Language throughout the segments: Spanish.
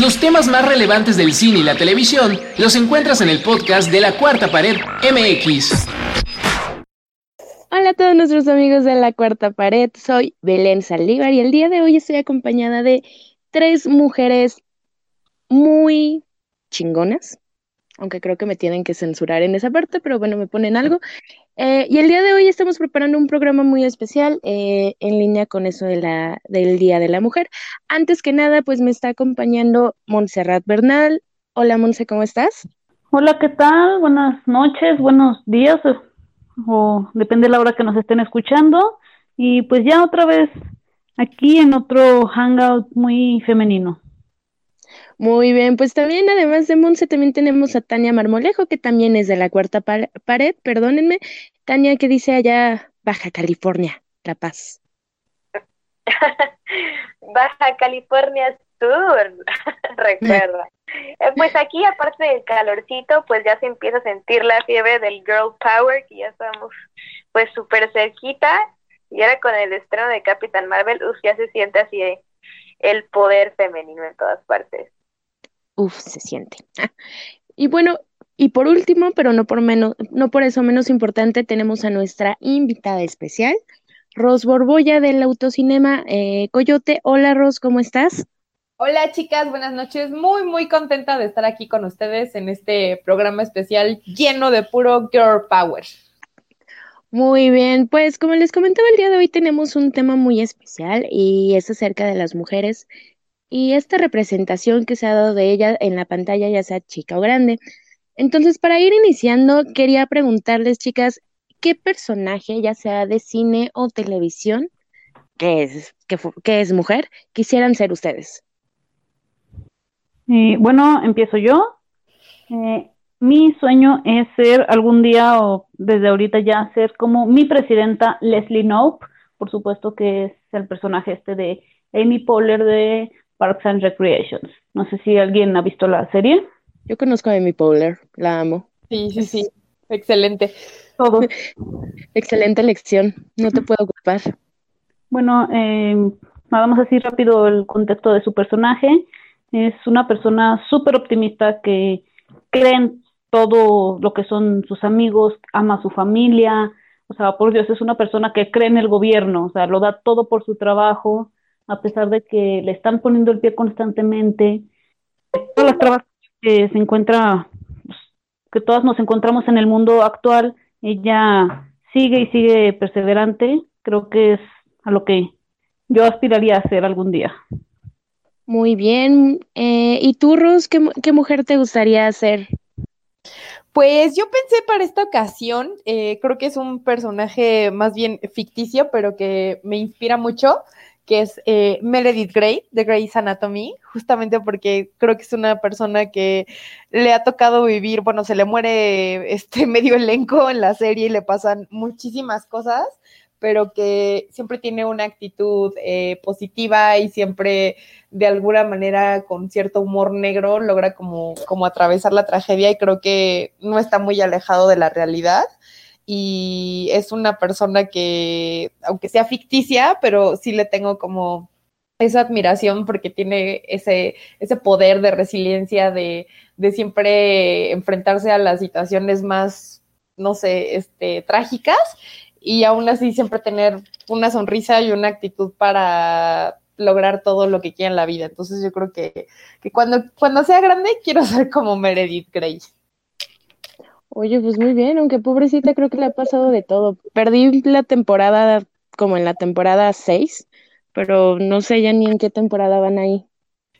Los temas más relevantes del cine y la televisión los encuentras en el podcast de la Cuarta Pared MX. Hola a todos nuestros amigos de la Cuarta Pared, soy Belén Saldívar y el día de hoy estoy acompañada de tres mujeres muy chingonas, aunque creo que me tienen que censurar en esa parte, pero bueno, me ponen algo. Eh, y el día de hoy estamos preparando un programa muy especial eh, en línea con eso de la, del Día de la Mujer. Antes que nada, pues me está acompañando Montserrat Bernal. Hola, Monse, ¿cómo estás? Hola, ¿qué tal? Buenas noches, buenos días, o, o depende de la hora que nos estén escuchando. Y pues ya otra vez aquí en otro hangout muy femenino. Muy bien, pues también además de Monse, también tenemos a Tania Marmolejo, que también es de la cuarta pared, perdónenme. Tania, ¿qué dice allá Baja California, La Paz? Baja California Sur, recuerda. Eh, pues aquí, aparte del calorcito, pues ya se empieza a sentir la fiebre del girl power, que ya estamos pues súper cerquita. Y ahora con el estreno de Capitán Marvel, uf, ya se siente así el poder femenino en todas partes. Uf, se siente. Y bueno, y por último, pero no por menos, no por eso menos importante, tenemos a nuestra invitada especial, Ros Borbolla del Autocinema eh, Coyote. Hola Ros, ¿cómo estás? Hola chicas, buenas noches. Muy, muy contenta de estar aquí con ustedes en este programa especial lleno de puro girl power. Muy bien, pues como les comentaba el día de hoy tenemos un tema muy especial y es acerca de las mujeres y esta representación que se ha dado de ella en la pantalla, ya sea chica o grande. Entonces, para ir iniciando, quería preguntarles, chicas, ¿qué personaje, ya sea de cine o televisión, que es, que, es mujer, quisieran ser ustedes? Eh, bueno, empiezo yo. Eh, mi sueño es ser algún día o desde ahorita ya ser como mi presidenta Leslie Knope, por supuesto que es el personaje este de Amy Poehler de Parks and Recreations. No sé si alguien ha visto la serie. Yo conozco a Amy Poehler, la amo. Sí, sí, sí. Excelente. Todo. Excelente lección, no te puedo ocupar. Bueno, eh, vamos así rápido el contexto de su personaje. Es una persona súper optimista que cree en todo lo que son sus amigos, ama a su familia. O sea, por Dios, es una persona que cree en el gobierno, o sea, lo da todo por su trabajo a pesar de que le están poniendo el pie constantemente. Todas las trabas que se encuentra, pues, que todas nos encontramos en el mundo actual, ella sigue y sigue perseverante. Creo que es a lo que yo aspiraría a ser algún día. Muy bien. Eh, ¿Y tú, Ros, qué, qué, mujer te gustaría ser? Pues yo pensé para esta ocasión, eh, creo que es un personaje más bien ficticio, pero que me inspira mucho que es eh, Meredith Grey de Grey's Anatomy, justamente porque creo que es una persona que le ha tocado vivir, bueno, se le muere este medio elenco en la serie y le pasan muchísimas cosas, pero que siempre tiene una actitud eh, positiva y siempre de alguna manera con cierto humor negro logra como, como atravesar la tragedia y creo que no está muy alejado de la realidad y es una persona que, aunque sea ficticia, pero sí le tengo como esa admiración porque tiene ese, ese poder de resiliencia, de, de siempre enfrentarse a las situaciones más, no sé, este, trágicas y aún así siempre tener una sonrisa y una actitud para lograr todo lo que quiera en la vida. Entonces yo creo que, que cuando, cuando sea grande quiero ser como Meredith Grey. Oye, pues muy bien, aunque pobrecita creo que le ha pasado de todo. Perdí la temporada como en la temporada 6, pero no sé ya ni en qué temporada van ahí.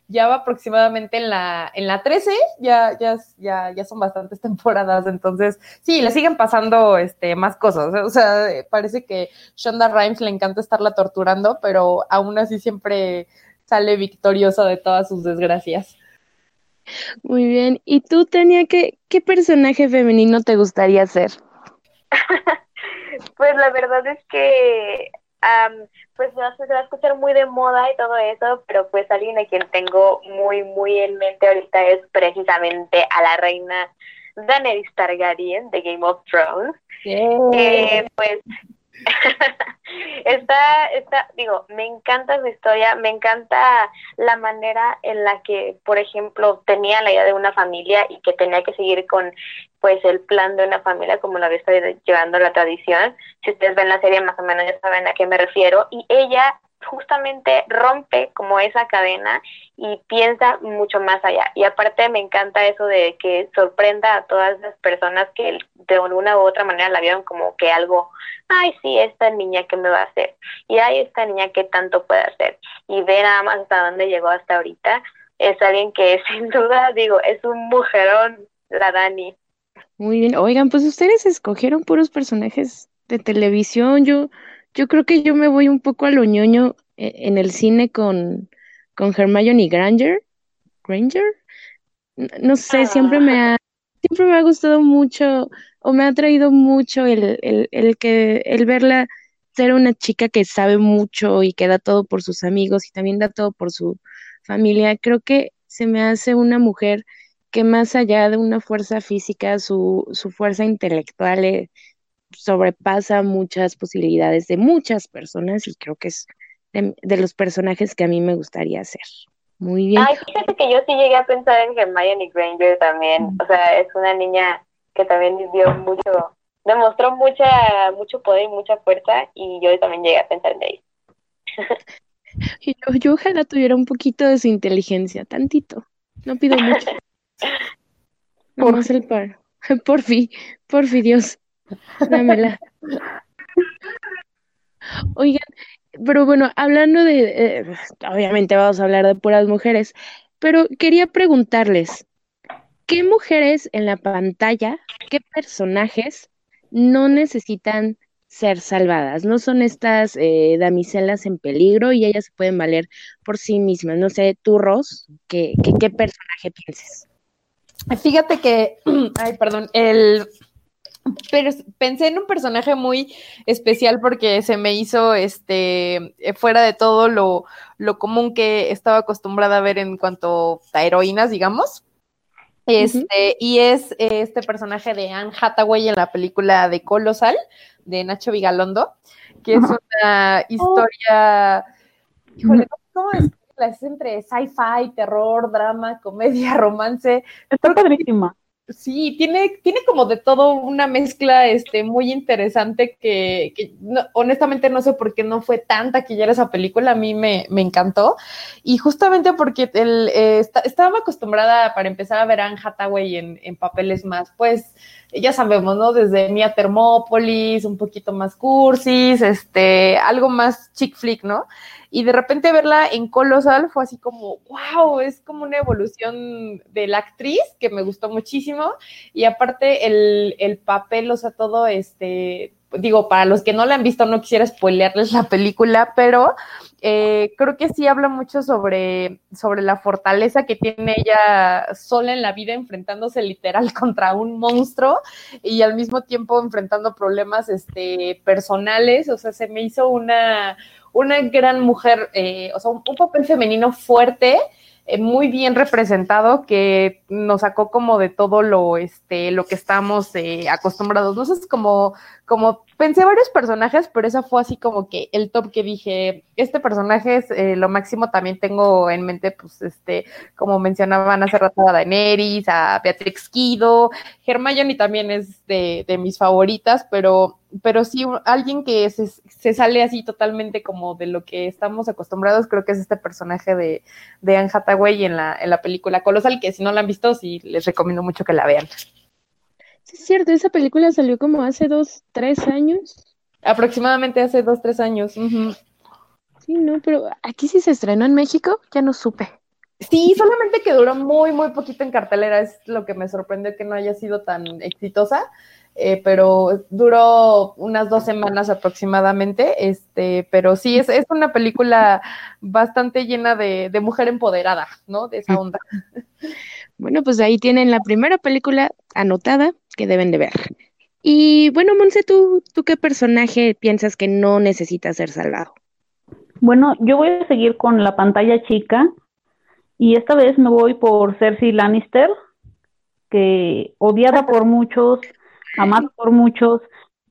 Ya va aproximadamente en la, en la 13, ya, ya, ya, ya son bastantes temporadas, entonces sí, le siguen pasando este, más cosas. O sea, parece que Shonda Rhimes le encanta estarla torturando, pero aún así siempre sale victoriosa de todas sus desgracias. Muy bien. ¿Y tú, Tania, qué, qué personaje femenino te gustaría ser? pues la verdad es que pues no se va a escuchar muy de moda y todo eso, pero pues alguien a quien tengo muy, muy en mente ahorita es precisamente a la reina Daenerys Targaryen de Game of Thrones. pues está, está, digo, me encanta su historia, me encanta la manera en la que, por ejemplo, tenía la idea de una familia y que tenía que seguir con, pues, el plan de una familia, como lo había estado llevando la tradición. Si ustedes ven la serie, más o menos ya saben a qué me refiero. Y ella justamente rompe como esa cadena y piensa mucho más allá. Y aparte me encanta eso de que sorprenda a todas las personas que de alguna u otra manera la vieron como que algo, ay, sí, esta niña que me va a hacer. Y ay, esta niña que tanto puede hacer. Y ver nada más hasta dónde llegó hasta ahorita. Es alguien que sin duda, digo, es un mujerón, la Dani. Muy bien. Oigan, pues ustedes escogieron puros personajes de televisión. Yo yo creo que yo me voy un poco a lo ñoño eh, en el cine con, con Hermione Granger. Granger. No sé, siempre me ha, siempre me ha gustado mucho o me ha traído mucho el, el, el que el verla ser una chica que sabe mucho y que da todo por sus amigos y también da todo por su familia. Creo que se me hace una mujer que más allá de una fuerza física, su, su fuerza intelectual eh, sobrepasa muchas posibilidades de muchas personas y creo que es de, los personajes que a mí me gustaría hacer. Muy bien. Ay, fíjate que yo sí llegué a pensar en Hermione Granger también. O sea, es una niña que también dio mucho, demostró mucha, mucho poder y mucha fuerza y yo también llegué a pensar en ella. y yo, yo ojalá tuviera un poquito de su inteligencia, tantito. No pido mucho. Por el par. Por fin, por fin, Dios. Dámela. Oigan, pero bueno, hablando de, eh, obviamente vamos a hablar de puras mujeres, pero quería preguntarles, ¿qué mujeres en la pantalla, qué personajes no necesitan ser salvadas? No son estas eh, damiselas en peligro y ellas se pueden valer por sí mismas. No sé, tú, Ros, ¿qué, qué, qué personaje pienses? Fíjate que, ay, perdón, el pero pensé en un personaje muy especial porque se me hizo este eh, fuera de todo lo, lo común que estaba acostumbrada a ver en cuanto a heroínas, digamos. Este, y es este personaje de Anne Hathaway en la película de Colosal de Nacho Vigalondo, que es una historia, híjole, ¿cómo es? Es entre sci-fi, terror, drama, comedia, romance. Está padrísima. Sí, tiene, tiene como de todo una mezcla este, muy interesante que, honestamente no sé por qué no fue tan taquillera esa película, a mí me, me encantó. Y justamente porque el, eh, estaba acostumbrada para empezar a ver a Hathaway en, en papeles más, pues, ya sabemos, ¿no? Desde Mia Thermopolis, un poquito más cursis, este, algo más chick flick, ¿no? Y de repente verla en Colosal fue así como, wow, es como una evolución de la actriz que me gustó muchísimo y aparte el, el papel, o sea, todo este, digo, para los que no la han visto, no quisiera spoilearles la película, pero eh, creo que sí habla mucho sobre, sobre la fortaleza que tiene ella sola en la vida, enfrentándose literal contra un monstruo y al mismo tiempo enfrentando problemas este, personales. O sea, se me hizo una, una gran mujer, eh, o sea, un, papel femenino fuerte, eh, muy bien representado, que nos sacó como de todo lo, este, lo que estamos eh, acostumbrados. No sé, es como, como pensé varios personajes, pero esa fue así como que el top que dije, este personaje es eh, lo máximo, también tengo en mente, pues, este, como mencionaban hace rato a Daenerys, a Beatrix Kido, Hermione también es de, de mis favoritas, pero, pero sí, alguien que se, se, sale así totalmente como de lo que estamos acostumbrados, creo que es este personaje de, de Anne Hathaway en la, en la película Colosal, que si no la han visto, sí les recomiendo mucho que la vean. Sí, es cierto, esa película salió como hace dos, tres años. Aproximadamente hace dos, tres años. Sí, no, pero aquí sí se estrenó en México, ya no supe. Sí, solamente que duró muy, muy poquito en cartelera, es lo que me sorprendió que no haya sido tan exitosa, eh, pero duró unas dos semanas aproximadamente, este, pero sí, es, es una película bastante llena de, de mujer empoderada, ¿no? De esa onda. Bueno, pues ahí tienen la primera película anotada que deben de ver. Y bueno, Monse, ¿tú, ¿tú qué personaje piensas que no necesita ser salvado? Bueno, yo voy a seguir con la pantalla chica y esta vez me voy por Cersei Lannister, que odiada por muchos, amada por muchos,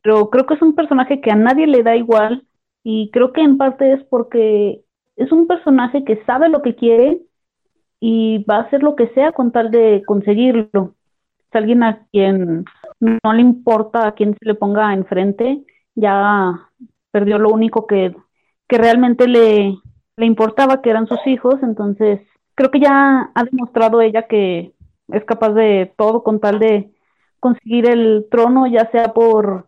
pero creo que es un personaje que a nadie le da igual y creo que en parte es porque es un personaje que sabe lo que quiere y va a hacer lo que sea con tal de conseguirlo. Alguien a quien no le importa a quién se le ponga enfrente, ya perdió lo único que, que realmente le, le importaba, que eran sus hijos, entonces creo que ya ha demostrado ella que es capaz de todo con tal de conseguir el trono, ya sea por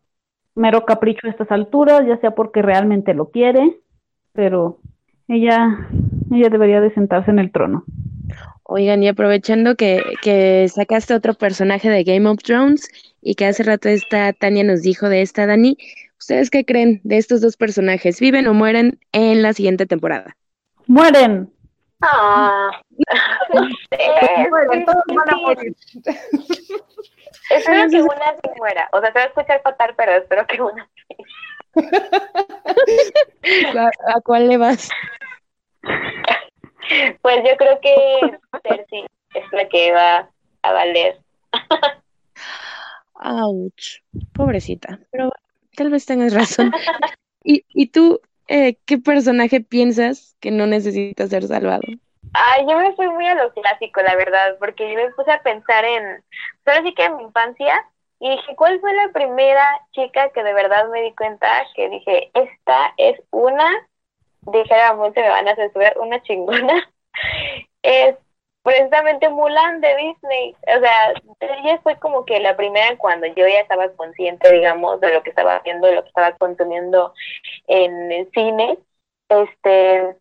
mero capricho a estas alturas, ya sea porque realmente lo quiere, pero ella, ella debería de sentarse en el trono. Oigan, y aprovechando que, que sacaste otro personaje de Game of Thrones y que hace rato esta Tania nos dijo de esta Dani, ¿ustedes qué creen de estos dos personajes? ¿Viven o mueren en la siguiente temporada? ¡Mueren! Ah, no sé. Bueno, todos van a morir. Espero que una sí muera. O sea, se va a escuchar fatal, pero espero que una sí. ¿A, a cuál le vas? Pues yo creo que Cersei es la que va a valer. Ouch, pobrecita, pero tal vez tengas razón. ¿Y, y tú, eh, qué personaje piensas que no necesita ser salvado? Ay, yo me fui muy a lo clásico, la verdad, porque yo me puse a pensar en, ahora sí que en mi infancia, y dije, ¿cuál fue la primera chica que de verdad me di cuenta que dije, esta es una, dijéramos, se me van a censurar, una chingona? Es precisamente Mulan de Disney. O sea, ella fue como que la primera cuando yo ya estaba consciente, digamos, de lo que estaba haciendo, de lo que estaba consumiendo en el cine. Este,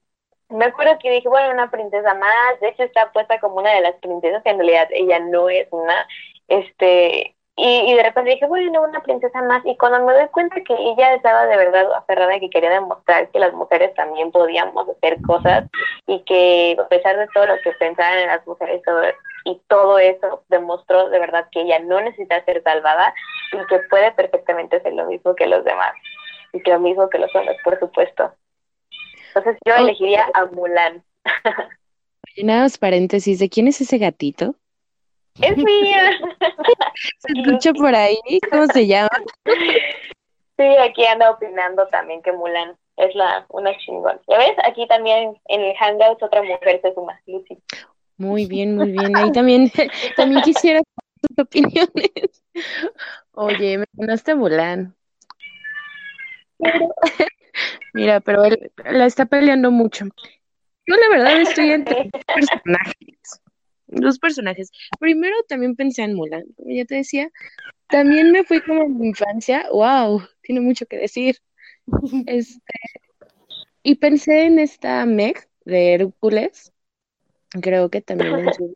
me acuerdo que dije, bueno, una princesa más, de hecho está puesta como una de las princesas, que en realidad ella no es una, este, y, y de repente dije, bueno, una princesa más, y cuando me doy cuenta que ella estaba de verdad aferrada y que quería demostrar que las mujeres también podíamos hacer cosas, y que a pesar de todo lo que pensaban en las mujeres todo, y todo eso, demostró de verdad que ella no necesita ser salvada, y que puede perfectamente hacer lo mismo que los demás, y que lo mismo que los hombres, por supuesto. Entonces yo elegiría a Mulan. Nada más paréntesis, ¿de quién es ese gatito? Es mía. Se escucha por ahí, ¿cómo se llama? Sí, aquí anda opinando también que Mulan es la una chingón. ¿Ya ves? Aquí también en el Hangouts otra mujer se suma, Lucy. Muy bien, muy bien. Ahí también, también quisiera tus opiniones. Oye, me ganaste Mulan. Pero- mira, pero él la está peleando mucho. Yo la verdad estoy entre personajes. Dos personajes. Primero también pensé en Mulan, como ya te decía. También me fui como en mi infancia. Wow, tiene mucho que decir. Este, y pensé en esta Meg de Hércules. Creo que también es un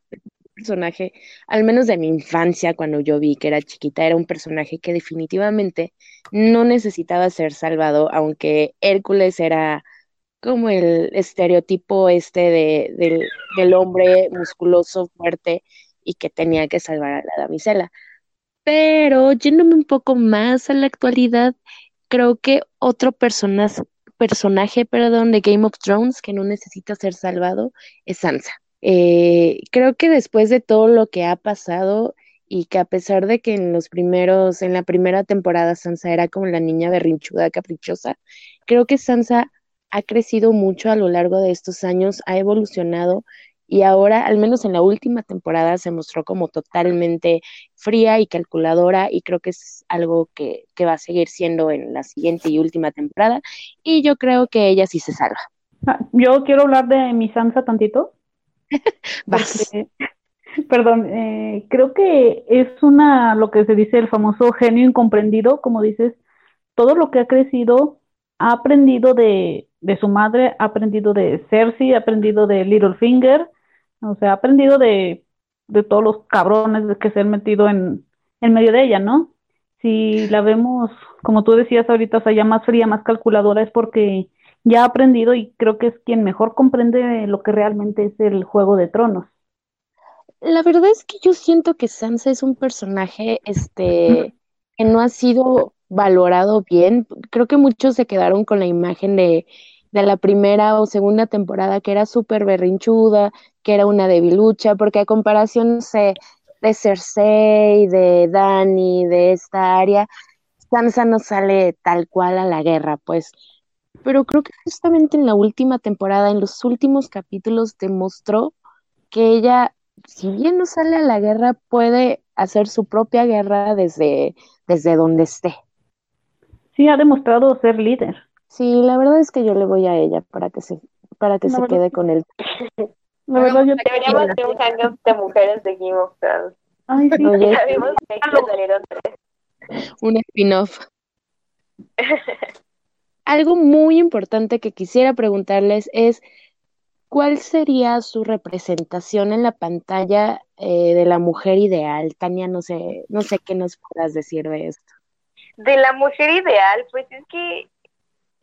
personaje, al menos de mi infancia, cuando yo vi que era chiquita, era un personaje que definitivamente no necesitaba ser salvado, aunque Hércules era como el estereotipo este de, del, hombre musculoso, fuerte y que tenía que salvar a la damisela. Pero yéndome un poco más a la actualidad, creo que otro personaje, perdón, de Game of Thrones que no necesita ser salvado es Sansa. Eh, creo que después de todo lo que ha pasado y que a pesar de que en los primeros, en la primera temporada Sansa era como la niña berrinchuda, caprichosa, creo que Sansa ha crecido mucho a lo largo de estos años, ha evolucionado y ahora, al menos en la última temporada, se mostró como totalmente fría y calculadora y creo que es algo que, que va a seguir siendo en la siguiente y última temporada y yo creo que ella sí se salva. Ah, Yo quiero hablar de mi Sansa tantito. Vas. porque, perdón, eh, creo que es una, lo que se dice el famoso genio incomprendido, como dices, todo lo que ha crecido, ha aprendido de, de su madre, ha aprendido de Cersei, ha aprendido de Littlefinger, o sea, ha aprendido de, de todos los cabrones que se han metido en, en medio de ella, ¿no? Si la vemos, como tú decías ahorita, o sea, ya más fría, más calculadora, es porque ya ha aprendido y creo que es quien mejor comprende lo que realmente es el Juego de Tronos. La verdad es que yo siento que Sansa es un personaje, este, que no ha sido valorado bien. Creo que muchos se quedaron con la imagen de, de la primera o segunda temporada, que era súper berrinchuda, que era una debilucha, porque a comparación, no de Cersei, de Dani, de esta área, Sansa no sale tal cual a la guerra, pues. Pero creo que justamente en la última temporada, en los últimos capítulos, demostró que ella, si bien no sale a la guerra, puede hacer su propia guerra desde, desde donde esté. Sí, ha demostrado ser líder. Sí, la verdad es que yo le voy a ella para que se, para que se quede con él. La verdad, yo Deberíamos hacer un año de mujeres de Game of Thrones. Ay, sí. Oye, Ya vimos que salieron tres. un spin-off. Algo muy importante que quisiera preguntarles es, ¿cuál sería su representación en la pantalla eh, de la mujer ideal? Tania, no sé, no sé qué nos puedas decir de esto. De la mujer ideal, pues es que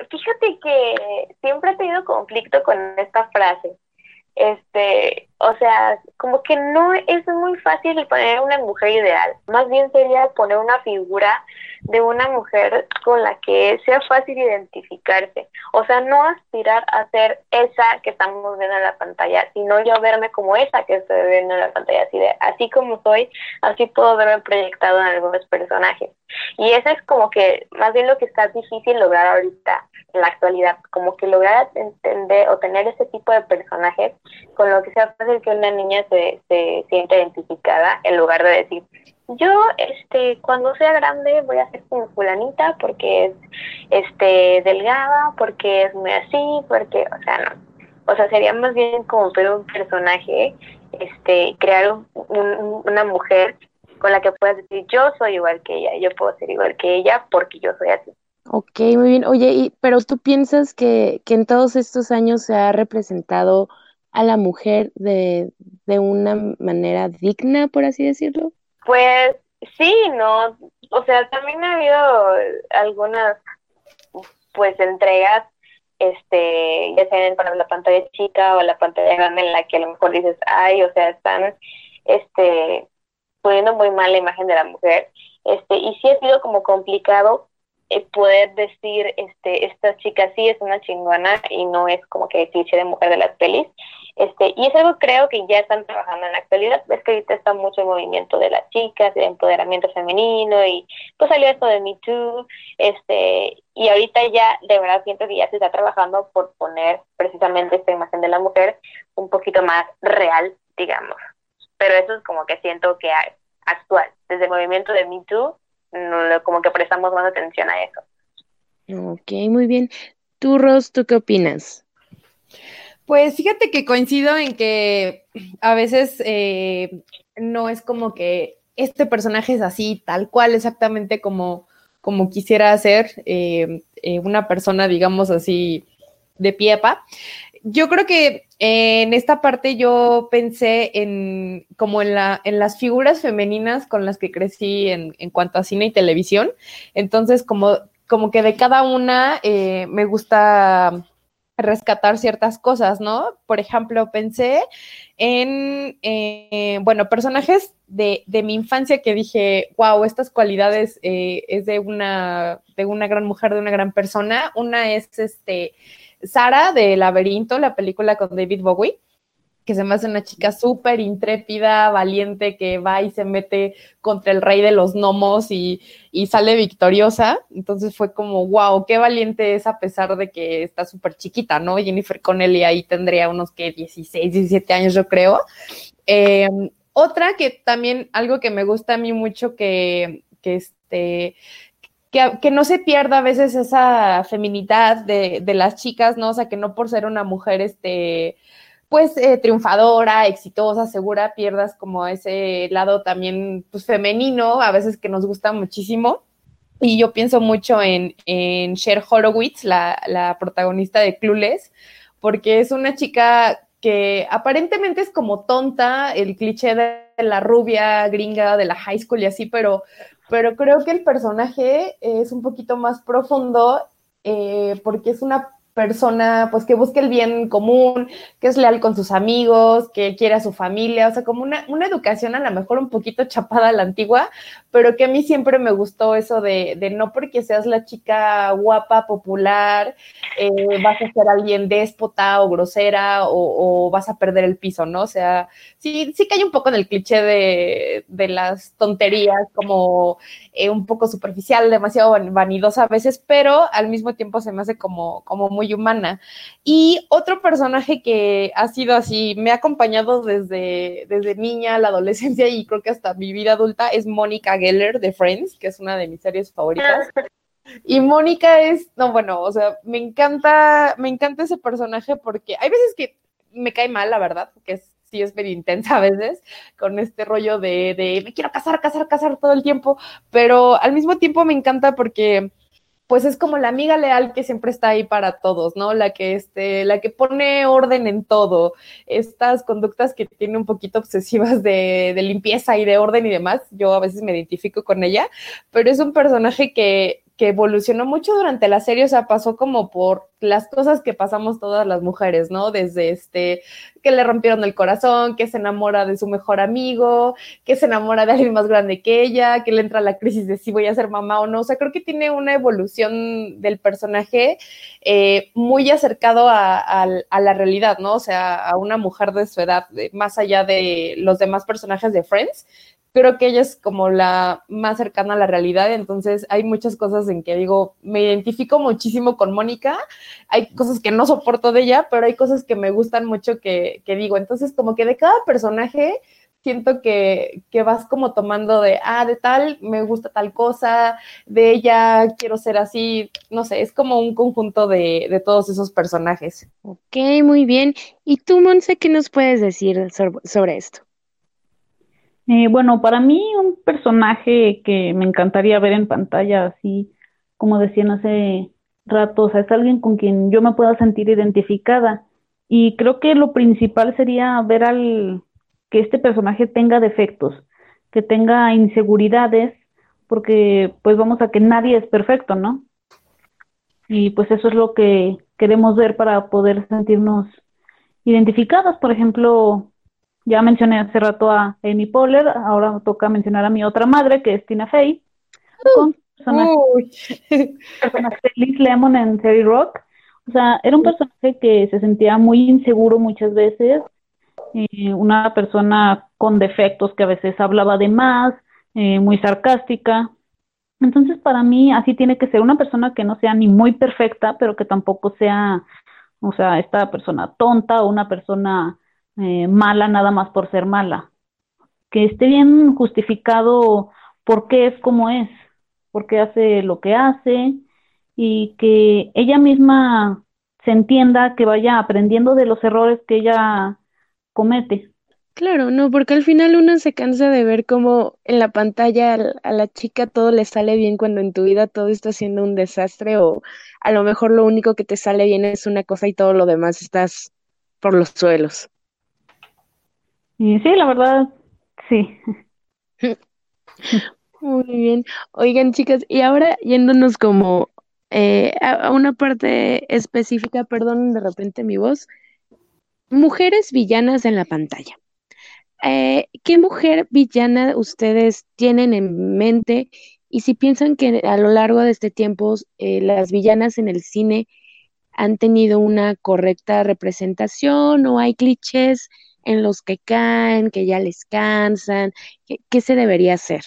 fíjate que siempre he tenido conflicto con esta frase. Este, o sea, como que no es muy fácil poner una mujer ideal. Más bien sería poner una figura de una mujer con la que sea fácil identificarse. O sea, no aspirar a ser esa que estamos viendo en la pantalla, sino yo verme como esa que estoy viendo en la pantalla. Así, de, así como soy, así puedo verme proyectado en algunos personajes. Y eso es como que más bien lo que está difícil lograr ahorita en la actualidad, como que lograr entender o tener ese tipo de personajes con lo que sea fácil que una niña se, se sienta identificada en lugar de decir, yo este cuando sea grande voy a ser como fulanita porque es este delgada, porque es muy así, porque, o sea, no. O sea, sería más bien como ver un personaje, este, crear un- un- una mujer con la que puedas decir, yo soy igual que ella, yo puedo ser igual que ella porque yo soy así. Ok, muy bien. Oye, y, pero tú piensas que, que en todos estos años se ha representado a la mujer de, de una manera digna, por así decirlo? Pues sí, no, o sea, también ha habido algunas, pues, entregas, este, ya sea para la pantalla chica o la pantalla grande en la que a lo mejor dices, ay, o sea, están, este, poniendo muy mal la imagen de la mujer, este, y sí ha sido como complicado eh, poder decir, este, esta chica sí es una chingona y no es como que cliché de mujer de las pelis, este, y es algo creo que ya están trabajando en la actualidad. Ves que ahorita está mucho el movimiento de las chicas, el empoderamiento femenino, y pues salió esto de Me Too, este, y ahorita ya de verdad siento que ya se está trabajando por poner precisamente esta imagen de la mujer un poquito más real, digamos. Pero eso es como que siento que actual. Desde el movimiento de Me Too, como que prestamos más atención a eso. Ok, muy bien. Tú, Ros, ¿tú qué opinas? Pues fíjate que coincido en que a veces eh, no es como que este personaje es así, tal cual, exactamente como, como quisiera ser eh, eh, una persona, digamos así, de piepa. Yo creo que en esta parte yo pensé en como en, la, en las figuras femeninas con las que crecí en, en cuanto a cine y televisión. Entonces, como, como que de cada una me gusta rescatar ciertas cosas, ¿no? Por ejemplo, pensé en, eh, bueno, personajes de, de, mi infancia que dije, wow, estas cualidades eh, es de una, de una gran mujer, de una gran persona. Una es este, Sara de Laberinto, la película con David Bowie que se me hace una chica súper intrépida, valiente, que va y se mete contra el rey de los gnomos y, y, sale victoriosa. Entonces fue como, wow, qué valiente es a pesar de que está súper chiquita, ¿no? Jennifer Connelly ahí tendría unos que 16, 17 años, yo creo. Eh, otra que también, algo que me gusta a mí mucho, que, que este... Que, que, no se pierda a veces esa feminidad de, de, las chicas, ¿no? O sea, que no por ser una mujer, este, pues eh, triunfadora, exitosa, segura, pierdas como ese lado también pues femenino, a veces que nos gusta muchísimo. Y yo pienso mucho en, en Cher Horowitz, la, la, protagonista de Clueless, porque es una chica que aparentemente es como tonta, el cliché de la rubia gringa de la high school y así, pero, pero creo que el personaje es un poquito más profundo eh, porque es una persona, pues que busque el bien común, que es leal con sus amigos, que quiere a su familia, o sea, como una, una educación a lo mejor un poquito chapada a la antigua, pero que a mí siempre me gustó eso de, de no porque seas la chica guapa, popular, eh, vas a ser alguien déspota o grosera o, o, vas a perder el piso, ¿no? O sea, sí, sí hay un poco en el cliché de, de las tonterías, como eh, un poco superficial, demasiado vanidosa a veces, pero al mismo tiempo se me hace como, como muy humana. Y otro personaje que ha sido así, me ha acompañado desde, desde niña, la adolescencia y creo que hasta mi vida adulta es Mónica Geller de Friends, que es una de mis series favoritas. Y Mónica es, no, bueno, o sea, me encanta, me encanta ese personaje porque hay veces que me cae mal, la verdad, que es, sí es medio intensa a veces, con este rollo de, de me quiero casar, casar, casar todo el tiempo, pero al mismo tiempo me encanta porque pues es como la amiga leal que siempre está ahí para todos, ¿no? La que, este, la que pone orden en todo. Estas conductas que tiene un poquito obsesivas de, de, limpieza y de orden y demás, yo a veces me identifico con ella, pero es un personaje que que evolucionó mucho durante la serie, o sea, pasó como por las cosas que pasamos todas las mujeres, ¿no? Desde este, que le rompieron el corazón, que se enamora de su mejor amigo, que se enamora de alguien más grande que ella, que le entra la crisis de si voy a ser mamá o no, o sea, creo que tiene una evolución del personaje eh, muy acercado a, a, la realidad, ¿no? O sea, a una mujer de su edad, más allá de los demás personajes de Friends, creo que ella es como la más cercana a la realidad, entonces hay muchas cosas en que digo, me identifico muchísimo con Mónica, hay cosas que no soporto de ella, pero hay cosas que me gustan mucho que, que digo, entonces como que de cada personaje siento que, que, vas como tomando de, ah, de tal, me gusta tal cosa, de ella quiero ser así, no sé, es como un conjunto de, de todos esos personajes. Ok, muy bien. ¿Y tú, Monse, qué nos puedes decir sobre, sobre esto? Eh, bueno, para mí un personaje que me encantaría ver en pantalla, así como decían hace rato, o sea, es alguien con quien yo me pueda sentir identificada. Y creo que lo principal sería ver al que este personaje tenga defectos, que tenga inseguridades, porque pues vamos a que nadie es perfecto, ¿no? Y pues eso es lo que queremos ver para poder sentirnos identificadas. Por ejemplo, ya mencioné hace rato a Amy Poehler, ahora me toca mencionar a mi otra madre, que es Tina Fey, con personaje, personaje de Liz Lemon en Terry Rock. O sea, era un personaje que se sentía muy inseguro muchas veces, eh, una persona con defectos que a veces hablaba de más, eh, muy sarcástica. Entonces, para mí, así tiene que ser una persona que no sea ni muy perfecta, pero que tampoco sea, o sea, esta persona tonta o una persona eh, mala nada más por ser mala. Que esté bien justificado por qué es como es, por qué hace lo que hace y que ella misma se entienda, que vaya aprendiendo de los errores que ella comete. Claro, no, porque al final uno se cansa de ver cómo en la pantalla a la chica todo le sale bien cuando en tu vida todo está siendo un desastre o a lo mejor lo único que te sale bien es una cosa y todo lo demás estás por los suelos. Y sí, la verdad, sí. Muy bien. Oigan, chicas, y ahora yéndonos como eh, a, una parte específica, perdón de repente mi voz, mujeres villanas en la pantalla. Eh, ¿Qué mujer villana ustedes tienen en mente? Y si piensan que a lo largo de este tiempo eh, las villanas en el cine han tenido una correcta representación o hay clichés en los que caen, que ya les cansan? ¿Qué, qué se debería hacer?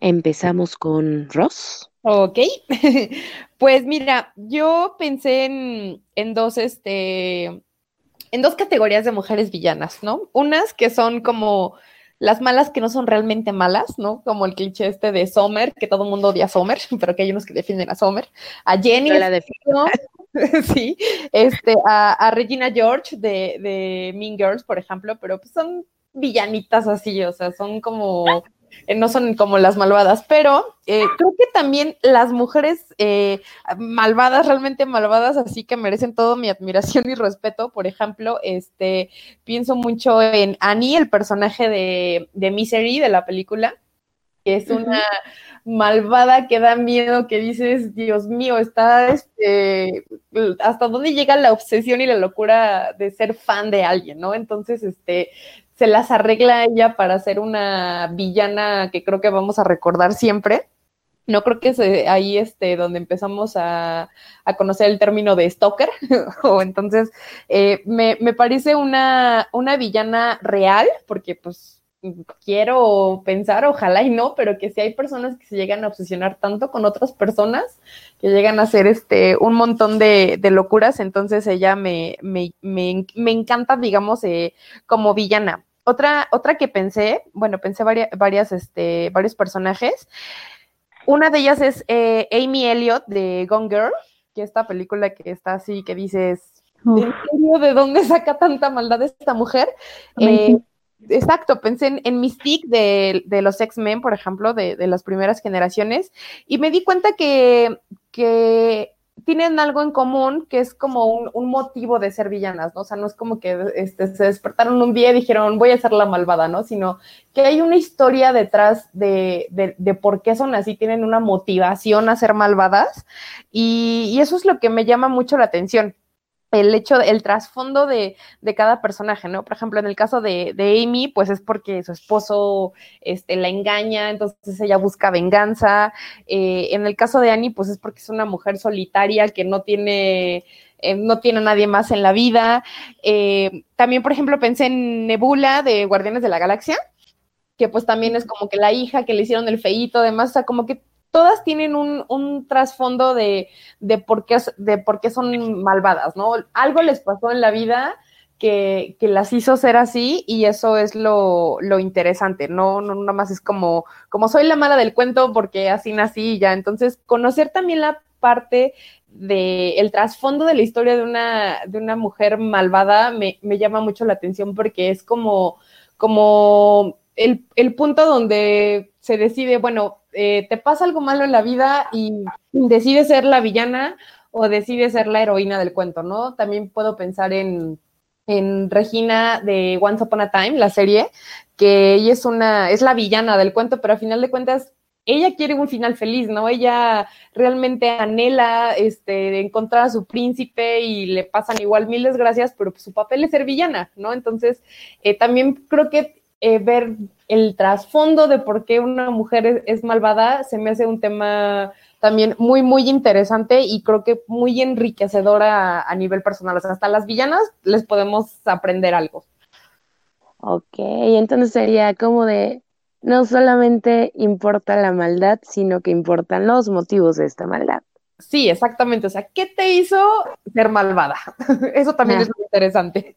Empezamos con Ross. Ok, pues mira, yo pensé en, en dos, este, en dos categorías de mujeres villanas, ¿no? Unas que son como las malas que no son realmente malas, ¿no? Como el cliché este de Sommer, que todo el mundo odia a Sommer, pero que hay unos que defienden a Sommer. A Jenny, la defiendo. sí, este, a, a Regina George de, de, Mean Girls, por ejemplo, pero pues son villanitas así, o sea, son como, eh, no son como las malvadas, pero eh, creo que también las mujeres eh, malvadas, realmente malvadas, así que merecen todo mi admiración y respeto, por ejemplo, este, pienso mucho en Annie, el personaje de, de Misery de la película, que es una malvada que da miedo, que dices, Dios mío, está, este, hasta dónde llega la obsesión y la locura de ser fan de alguien, ¿no? Entonces, este, se las arregla ella para ser una villana que creo que vamos a recordar siempre. No creo que es ahí este, donde empezamos a, conocer el término de stalker, o entonces eh, me, me, parece una, una villana real, porque pues quiero pensar, ojalá y no, pero que si hay personas que se llegan a obsesionar tanto con otras personas, que llegan a hacer este un montón de, locuras, entonces ella me, me, me, encanta, digamos, eh, como villana. Otra, otra que pensé, bueno, pensé varias, varias este, varios personajes. Una de ellas es eh, Amy Elliott de Gone Girl, que esta película que está así, que dices, ¿de dónde saca tanta maldad esta mujer? Eh, Exacto, pensé en, Mystique de, los X-Men, por ejemplo, de, las primeras generaciones, y me di cuenta que, tienen algo en común que es como un, motivo de ser villanas, ¿no? O sea, no es como que este, se despertaron un día y dijeron, voy a ser la malvada, ¿no? Sino que hay una historia detrás de, de, por qué son así, tienen una motivación a ser malvadas, y eso es lo que me llama mucho la atención el hecho, el trasfondo de, de, cada personaje, ¿no? Por ejemplo, en el caso de, de, Amy, pues es porque su esposo este, la engaña, entonces ella busca venganza. Eh, en el caso de Annie, pues es porque es una mujer solitaria que no tiene, eh, no tiene a nadie más en la vida. Eh, también, por ejemplo, pensé en Nebula de Guardianes de la Galaxia, que pues también es como que la hija que le hicieron el feíto, además, o sea, como que todas tienen un, trasfondo de, de, por qué, de por qué son malvadas, ¿no? Algo les pasó en la vida que, que, las hizo ser así y eso es lo, lo interesante, ¿no? No nada más es como, como soy la mala del cuento porque así nací y ya. Entonces, conocer también la parte de el trasfondo de la historia de una, de una mujer malvada me, me llama mucho la atención porque es como, como el, el punto donde se decide, bueno, eh, te pasa algo malo en la vida y decides ser la villana o decides ser la heroína del cuento, ¿no? También puedo pensar en, en Regina de Once Upon a Time, la serie, que ella es una, es la villana del cuento, pero a final de cuentas ella quiere un final feliz, ¿no? Ella realmente anhela este, encontrar a su príncipe y le pasan igual mil desgracias, pero su papel es ser villana, ¿no? Entonces, eh, también creo que eh, ver el trasfondo de por qué una mujer es, malvada se me hace un tema también muy, muy interesante y creo que muy enriquecedora a, nivel personal. O sea, hasta las villanas les podemos aprender algo. Ok, entonces sería como de, no solamente importa la maldad, sino que importan los motivos de esta maldad. Sí, exactamente. O sea, ¿qué te hizo ser malvada? Eso también es muy interesante.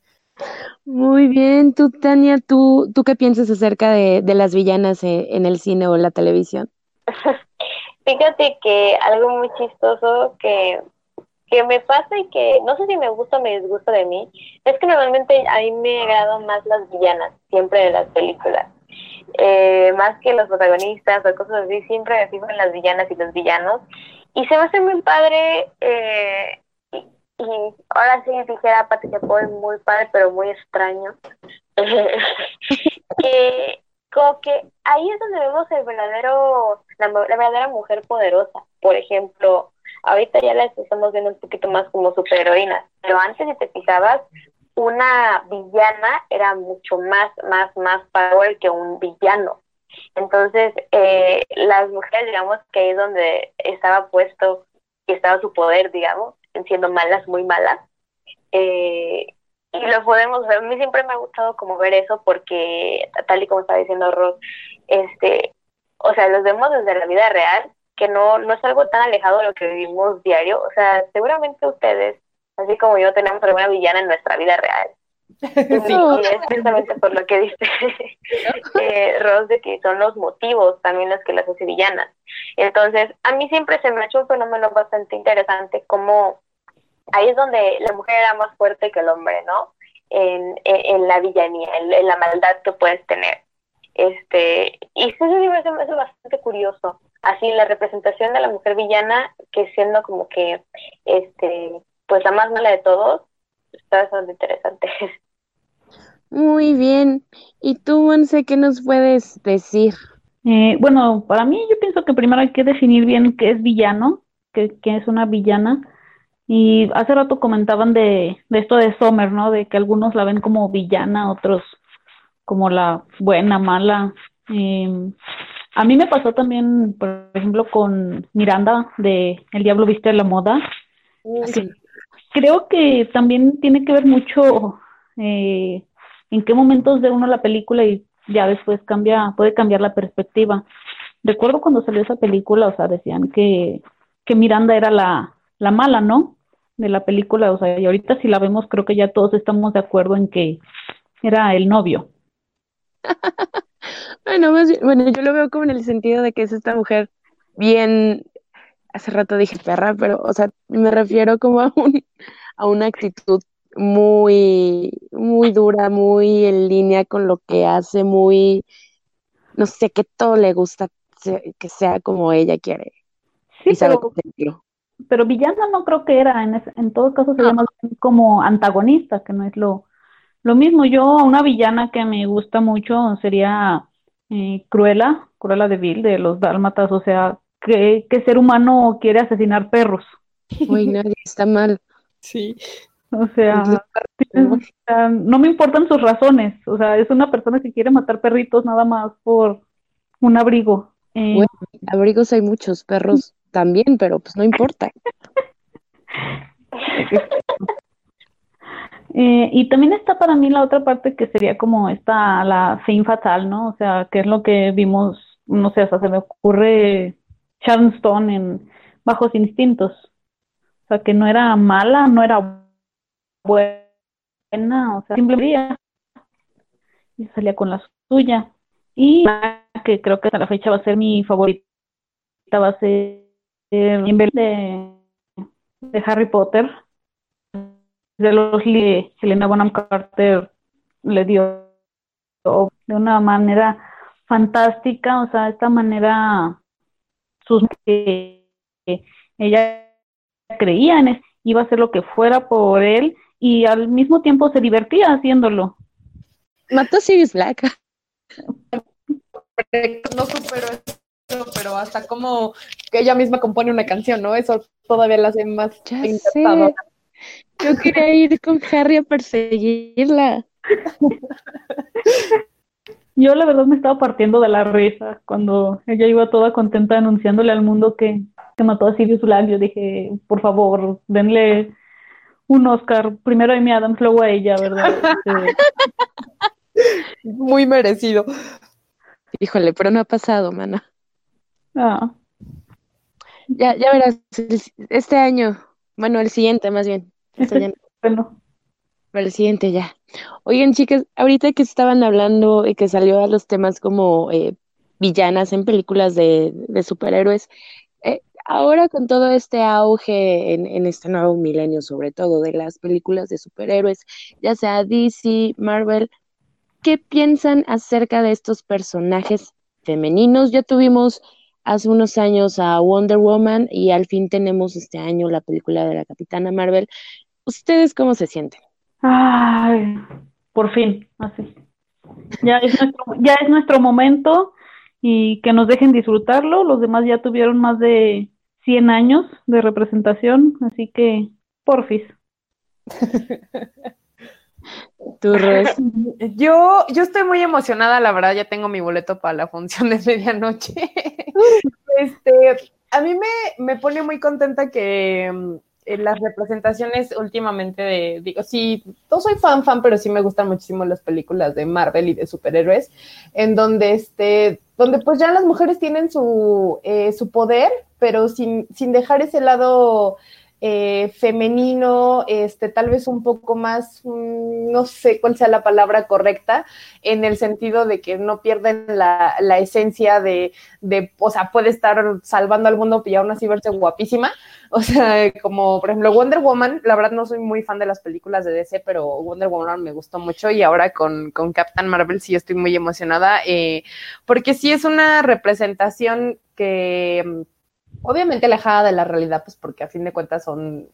Muy bien, tú, Tania, ¿tú, tú qué piensas acerca de, las villanas eh, en el cine o la televisión? Fíjate que algo muy chistoso que, que me pasa y que no sé si me gusta o me disgusta de mí, es que normalmente a mí me agradan más las villanas, siempre de las películas. Eh, más que los protagonistas o cosas así, siempre me fijo las villanas y los villanos. Y se me hace muy padre eh, y ahora sí dijera Pati fue muy padre, pero muy extraño. que como que ahí es donde vemos el verdadero, la, verdadera mujer poderosa. Por ejemplo, ahorita ya las estamos viendo un poquito más como superheroínas, pero antes si te fijabas, una villana era mucho más, más, más power que un villano. Entonces, eh, las mujeres, digamos que ahí es donde estaba puesto y estaba su poder, digamos, siendo malas, muy malas. Eh, y lo podemos ver. A mí siempre me ha gustado como ver eso porque, tal y como está diciendo Ross, este, o sea, los vemos desde la vida real, que no, no es algo tan alejado de lo que vivimos diario. O sea, seguramente ustedes, así como yo, tenemos alguna villana en nuestra vida real. Y es precisamente por lo que dice eh, Ross de que son los motivos también los que las hace villanas. Entonces, a mí siempre se me ha hecho un fenómeno bastante interesante como ahí es donde la mujer era más fuerte que el hombre, ¿no? En, en, la villanía, en, la maldad que puedes tener. Este, y eso me hace, bastante curioso. Así, la representación de la mujer villana, que siendo como que, este, pues la más mala de todos, está bastante interesante. Muy bien. ¿Y tú, Monse, qué nos puedes decir Eh, bueno, para mí yo pienso que primero hay que definir bien qué es villano, qué, qué es una villana. Y hace rato comentaban de, de esto de Sommer, ¿no? De que algunos la ven como villana, otros como la buena, mala. Eh, a mí me pasó también, por ejemplo, con Miranda de El Diablo Viste la Moda. Sí. Creo que también tiene que ver mucho eh, en qué momentos ve uno la película y ya después cambia, puede cambiar la perspectiva. Recuerdo cuando salió esa película, o sea, decían que, que Miranda era la, la mala, ¿no? De la película, o sea, y ahorita si la vemos creo que ya todos estamos de acuerdo en que era el novio. Bueno, más bien- bueno, yo lo veo como en el sentido de que es esta mujer bien, hace rato dije perra, pero, o sea, me refiero como a un, a una actitud muy, muy dura, muy en línea con lo que hace, muy, no sé, que todo le gusta que sea como ella quiere Sí, y sabe pero. Pero villana no creo que era, en, ese- en todo caso No. más bien como antagonista, que no es lo, lo mismo. Yo, una villana que me gusta mucho sería eh, Cruella, Cruella de Vil, de los Dálmatas, o sea, ¿qué, qué ser humano quiere asesinar perros? Uy, nadie está mal. Sí. O sea, Incluso tienes- o sea, no me importan sus razones, o sea, es una persona que quiere matar perritos nada más por un abrigo. Eh, Bueno, abrigos hay muchos, perros también, pero pues no importa. Eh, y también está para mí la otra parte que sería como esta, la fin fatal, ¿no? O sea, que es lo que vimos, no sé, hasta se me ocurre Sharon Stone en Bajos Instintos. O sea, que no era mala, no era buena, o sea, simplemente y salía con la suya. Y que creo que hasta la fecha va a ser mi favorita, va a ser de, de Harry Potter de los que Helena Bonham Carter le dio de una manera fantástica, o sea, esta manera sus que ella creía en él, iba a hacer lo que fuera por él y al mismo tiempo se divertía haciéndolo. Mató a Sirius Black. No supero eso, pero hasta como que ella misma compone una canción, ¿no? Eso todavía la hace más encantadora. Yo quería ir con Harry a perseguirla. Yo la verdad me estaba partiendo de la risa cuando ella iba toda contenta anunciándole al mundo que, que mató a Sirius Black. Yo dije, por favor, denle un Oscar, primero a Amy Adams, luego a ella, ¿verdad? Muy merecido. Híjole, pero no ha pasado, mana. Ah, Ya, ya verás, este año, bueno, el siguiente más bien. Este bueno, el siguiente ya. Oigan, chicas, ahorita que estaban hablando y que salió a los temas como eh, villanas en películas de, de superhéroes, eh, ahora con todo este auge en, en este nuevo milenio, sobre todo de las películas de superhéroes, ya sea DC, Marvel, ¿qué piensan acerca de estos personajes femeninos? Ya tuvimos hace unos años a Wonder Woman y al fin tenemos este año la película de la Capitana Marvel. ¿Ustedes cómo se sienten? ay, por fin, así. Ya es nuestro, ya es nuestro momento y que nos dejen disfrutarlo. Los demás ya tuvieron más de 100 años de representación, así que porfis. Yo, yo estoy muy emocionada, la verdad, ya tengo mi boleto para la función de medianoche. este, a mí me, me pone muy contenta que mm, en las representaciones últimamente de, digo, sí, no soy fan, fan, pero sí me gustan muchísimo las películas de Marvel y de superhéroes, en donde este, donde pues ya las mujeres tienen su, eh, su poder, pero sin, sin dejar ese lado eh, femenino, este, tal vez un poco más, mm, no sé cuál sea la palabra correcta, en el sentido de que no pierden la, la esencia de, de, o sea, puede estar salvando al mundo y aún así verse guapísima. O sea, como por ejemplo Wonder Woman, la verdad no soy muy fan de las películas de DC, pero Wonder Woman me gustó mucho y ahora con, con Captain Marvel sí estoy muy emocionada, eh, porque sí es una representación que obviamente alejada de la realidad, pues porque a fin de cuentas son,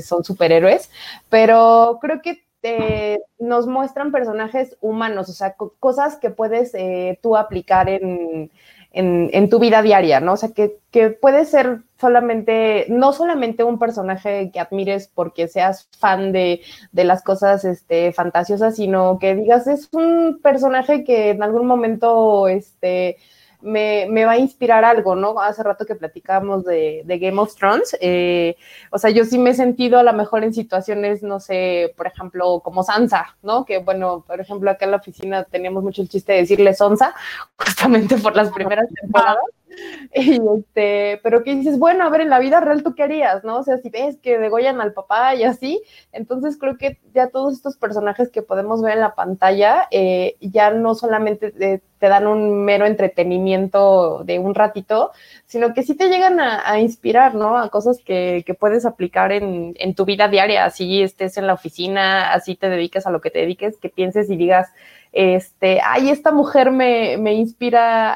son superhéroes, pero creo que eh, nos muestran personajes humanos, o sea, co- cosas que puedes eh, tú aplicar en, en, tu vida diaria, ¿no? O sea, que, que, puede ser solamente, no solamente un personaje que admires porque seas fan de, de, las cosas este, fantasiosas, sino que digas, es un personaje que en algún momento, este, me, me, va a inspirar algo, ¿no? Hace rato que platicábamos de, de Game of Thrones, eh, o sea, yo sí me he sentido a lo mejor en situaciones, no sé, por ejemplo, como Sansa, ¿no? Que bueno, por ejemplo, acá en la oficina teníamos mucho el chiste de decirle Sonsa, justamente por las primeras temporadas. Este, pero que dices, bueno, a ver, en la vida real tú qué harías, ¿no? O sea, si ves que degollan al papá y así, entonces creo que ya todos estos personajes que podemos ver en la pantalla eh, ya no solamente te, dan un mero entretenimiento de un ratito, sino que sí te llegan a, inspirar, ¿no? A cosas que, que puedes aplicar en, en, tu vida diaria, así estés en la oficina, así te dediques a lo que te dediques, que pienses y digas, este, ay, esta mujer me, me inspira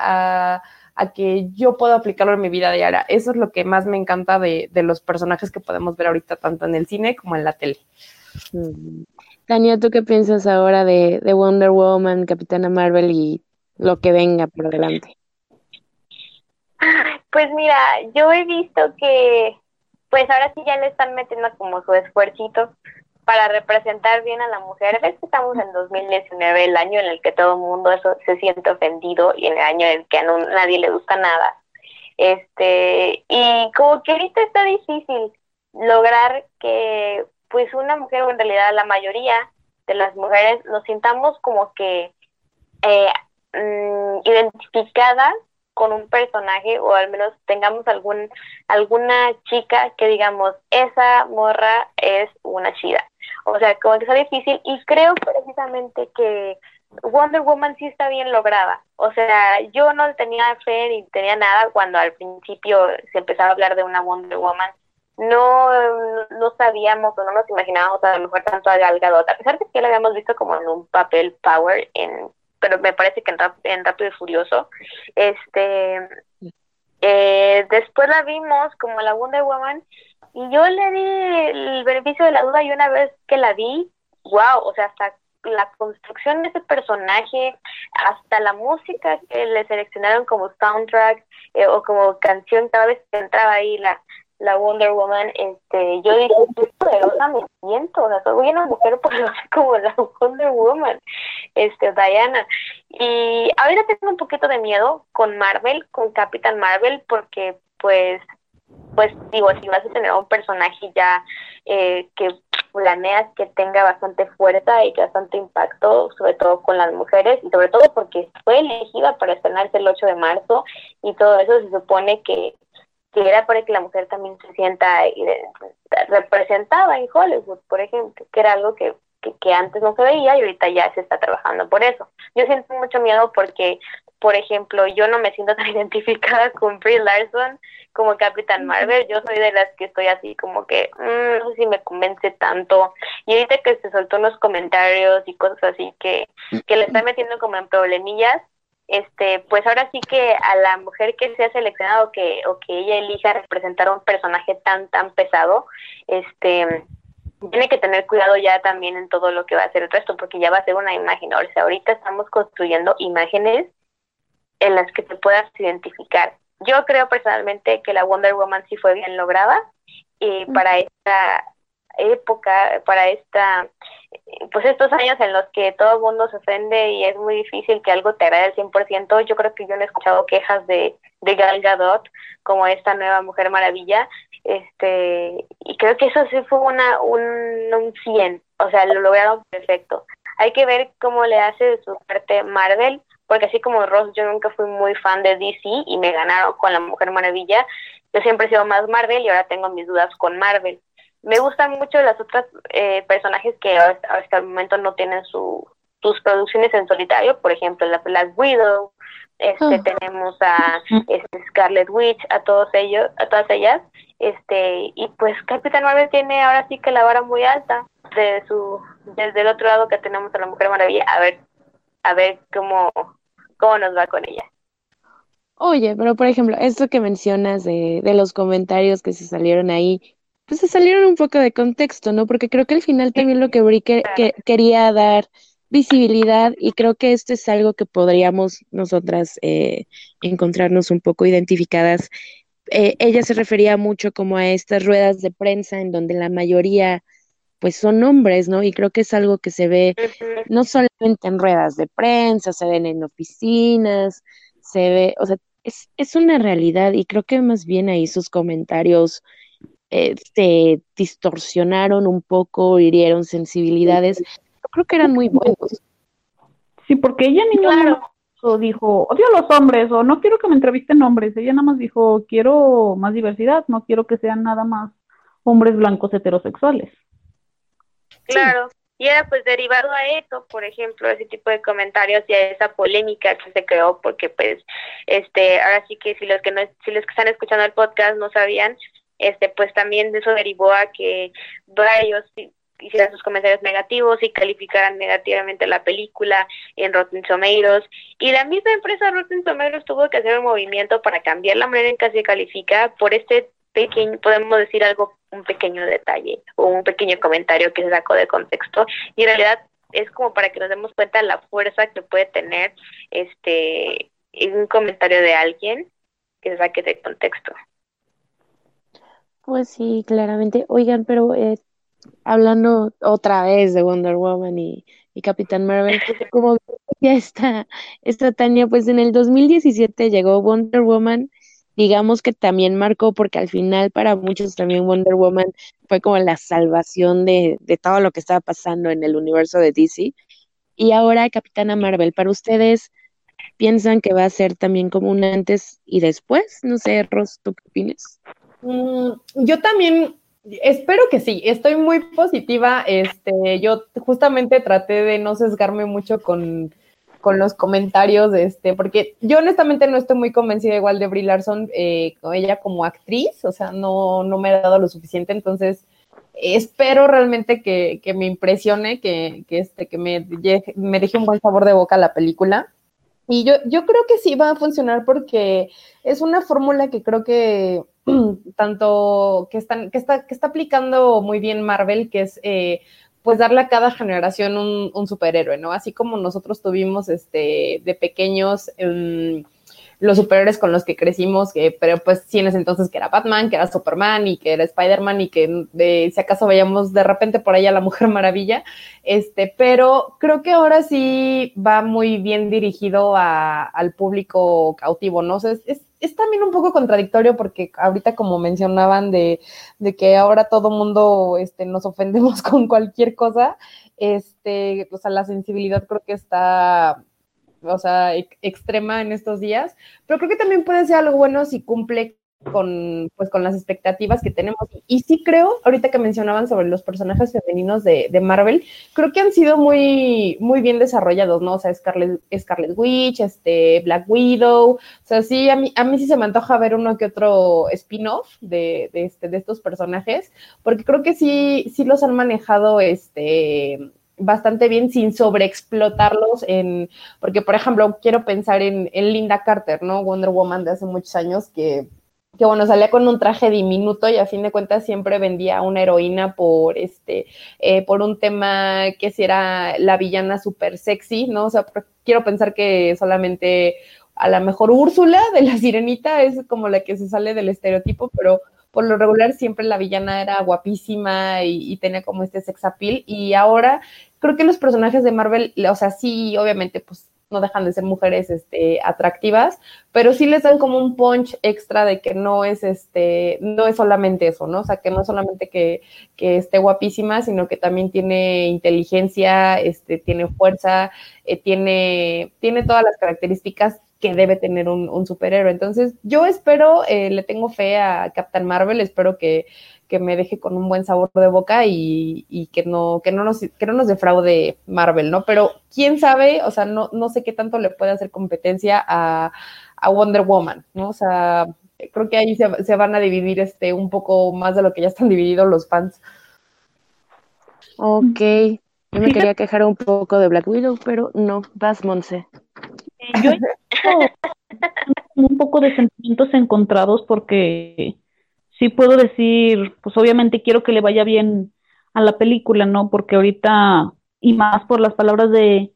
a a que yo pueda aplicarlo en mi vida diaria. Eso es lo que más me encanta de, los personajes que podemos ver ahorita, tanto en el cine como en la tele. Tania, ¿tú qué piensas ahora de, Wonder Woman, Capitana Marvel y lo que venga por delante? Pues mira, yo he visto que pues ahora sí ya le están metiendo como su esfuercito para representar bien a la mujer. Ves que estamos en 2019, el año en el que todo el mundo eso, se siente ofendido y en el año en el que a nadie le gusta nada. Este, y como que ahorita está difícil lograr que pues una mujer o en realidad la mayoría de las mujeres nos sintamos como que eh, mm, identificadas con un personaje o al menos tengamos algún alguna chica que digamos esa morra es una chida o sea, como que está difícil y creo precisamente que Wonder Woman sí está bien lograda. O sea, yo no tenía fe ni tenía nada cuando al principio se empezaba a hablar de una Wonder Woman. No, no sabíamos o no nos imaginábamos a lo mejor tanto a Gal Gadot, a pesar de que la habíamos visto como en un papel power, en, pero me parece que en, en Rápido y Furioso. Este, eh, después la vimos como la Wonder Woman y yo le di el beneficio de la duda y una vez que la vi, wow, o sea, hasta la construcción de ese personaje, hasta la música que le seleccionaron como soundtrack eh, o como canción cada vez que entraba ahí la, la Wonder Woman, este, yo dije, estoy poderosa, me siento, o sea, soy una mujer poderosa como la Wonder Woman, este, Diana. Y ahorita tengo un poquito de miedo con Marvel, con Capitán Marvel, porque pues pues digo, si vas a tener un personaje ya eh, que planeas que tenga bastante fuerza y bastante impacto, sobre todo con las mujeres, y sobre todo porque fue elegida para estrenarse el 8 de marzo, y todo eso se supone que, que era para que la mujer también se sienta eh, representada en Hollywood, por ejemplo, que era algo que, que, que antes no se veía y ahorita ya se está trabajando por eso. Yo siento mucho miedo porque por ejemplo, yo no me siento tan identificada con Brie Larson como Capitán Marvel. Yo soy de las que estoy así como que mm, no sé si me convence tanto. Y ahorita que se soltó unos comentarios y cosas así que, que le están metiendo como en problemillas, este, pues ahora sí que a la mujer que se ha seleccionado que, o que ella elija representar un personaje tan, tan pesado, este tiene que tener cuidado ya también en todo lo que va a hacer el resto, porque ya va a ser una imagen. O sea, ahorita estamos construyendo imágenes en las que te puedas identificar. Yo creo personalmente que la Wonder Woman sí fue bien lograda y para esta época, para esta, pues estos años en los que todo el mundo se ofende y es muy difícil que algo te agrade al 100%, yo creo que yo no he escuchado quejas de, de Gal Gadot como esta nueva Mujer Maravilla, este, y creo que eso sí fue una, un, un 100, o sea, lo lograron perfecto. Hay que ver cómo le hace de su parte Marvel, porque así como Ross, yo nunca fui muy fan de DC y me ganaron con la Mujer Maravilla, yo siempre he sido más Marvel y ahora tengo mis dudas con Marvel. Me gustan mucho las otras eh, personajes que hasta el momento no tienen su, sus producciones en solitario, por ejemplo, la Black Widow, este ah. tenemos a este, Scarlet Witch, a todos ellos, a todas ellas, este y pues Capitán Marvel tiene ahora sí que la vara muy alta de su desde el otro lado que tenemos a la Mujer Maravilla, a ver a ver cómo cómo nos va con ella. Oye, pero por ejemplo, esto que mencionas de, de los comentarios que se salieron ahí, pues se salieron un poco de contexto, ¿no? Porque creo que al final también lo que Brie que, quería dar visibilidad y creo que esto es algo que podríamos nosotras eh, encontrarnos un poco identificadas. Eh, ella se refería mucho como a estas ruedas de prensa en donde la mayoría pues son hombres, ¿no? Y creo que es algo que se ve no solamente en ruedas de prensa, se ven en oficinas, se ve, o sea, es, es una realidad y creo que más bien ahí sus comentarios eh, se distorsionaron un poco, hirieron sensibilidades. creo que eran muy buenos. Sí, porque ella ni claro. dijo, odio a los hombres o no quiero que me entrevisten hombres. Ella nada más dijo, quiero más diversidad, no quiero que sean nada más hombres blancos heterosexuales. Claro. Y era pues derivado a eso, por ejemplo, ese tipo de comentarios y a esa polémica que se creó, porque pues, este, ahora sí que si los que no, si los que están escuchando el podcast no sabían, este, pues también eso derivó a que varios hicieran sus comentarios negativos y calificaran negativamente la película en Rotten Tomatoes. Y la misma empresa Rotten Tomatoes tuvo que hacer un movimiento para cambiar la manera en que se califica por este pequeño, podemos decir algo, un pequeño detalle o un pequeño comentario que se sacó de contexto. Y en realidad es como para que nos demos cuenta la fuerza que puede tener este un comentario de alguien que se saque de contexto. Pues sí, claramente. Oigan, pero eh, hablando otra vez de Wonder Woman y, y Capitán Marvel, como ya está, está Tania, pues en el 2017 llegó Wonder Woman, digamos que también marcó, porque al final para muchos también Wonder Woman fue como la salvación de, de todo lo que estaba pasando en el universo de DC. Y ahora Capitana Marvel, para ustedes, ¿piensan que va a ser también como un antes y después? No sé, Ros, ¿tú qué opinas? Mm, yo también espero que sí, estoy muy positiva. Este, yo justamente traté de no sesgarme mucho con, con los comentarios, este, porque yo honestamente no estoy muy convencida igual de Brie Larson, eh, con ella como actriz, o sea, no, no me ha dado lo suficiente, entonces espero realmente que, que me impresione, que, que, este, que me, me deje un buen sabor de boca la película. Y yo, yo creo que sí va a funcionar porque es una fórmula que creo que tanto que, están, que, está, que está aplicando muy bien Marvel, que es eh, pues darle a cada generación un, superhéroe, ¿no? Así como nosotros tuvimos este, de pequeños um, los superhéroes con los que crecimos, que, pero pues sí en ese entonces que era Batman, que era Superman y que era Spider-Man y que de, si acaso veíamos de repente por ahí a la Mujer Maravilla, este, pero creo que ahora sí va muy bien dirigido a, al público cautivo, ¿no? es, es también un poco contradictorio porque ahorita como mencionaban de, de que ahora todo mundo este, nos ofendemos con cualquier cosa, este, o sea, la sensibilidad creo que está, o sea, extrema en estos días, pero creo que también puede ser algo bueno si cumple con, pues, con las expectativas que tenemos. Y sí creo, ahorita que mencionaban sobre los personajes femeninos de, de, Marvel, creo que han sido muy, muy bien desarrollados, ¿no? O sea, Scarlet, Scarlet Witch, este, Black Widow, o sea, sí, a mí, a mí sí se me antoja ver uno que otro spin-off de, de, este, de estos personajes, porque creo que sí, sí los han manejado, este, bastante bien sin sobreexplotarlos en, porque por ejemplo, quiero pensar en, en Linda Carter, ¿no? Wonder Woman de hace muchos años que que bueno, salía con un traje diminuto y a fin de cuentas siempre vendía una heroína por este, eh, por un tema que si era la villana súper sexy, ¿no? O sea, quiero pensar que solamente a la mejor Úrsula de la sirenita es como la que se sale del estereotipo, pero por lo regular siempre la villana era guapísima y, y tenía como este sex appeal y ahora creo que los personajes de Marvel, o sea, sí, obviamente, pues no dejan de ser mujeres este, atractivas, pero sí les dan como un punch extra de que no es este, no es solamente eso, ¿no? O sea, que no es solamente que, que esté guapísima, sino que también tiene inteligencia, este, tiene fuerza, eh, tiene, tiene todas las características que debe tener un, un superhéroe. Entonces, yo espero, eh, le tengo fe a Captain Marvel, espero que, que me deje con un buen sabor de boca y, y, que no, que no nos, que no nos defraude Marvel, ¿no? Pero quién sabe, o sea, no, no sé qué tanto le puede hacer competencia a, a Wonder Woman, ¿no? O sea, creo que ahí se, se, van a dividir este un poco más de lo que ya están divididos los fans. Ok. Yo me quería quejar un poco de Black Widow, pero no, vas, Monse. Yo un poco de sentimientos encontrados porque sí puedo decir, pues obviamente quiero que le vaya bien a la película, ¿no? Porque ahorita y más por las palabras de,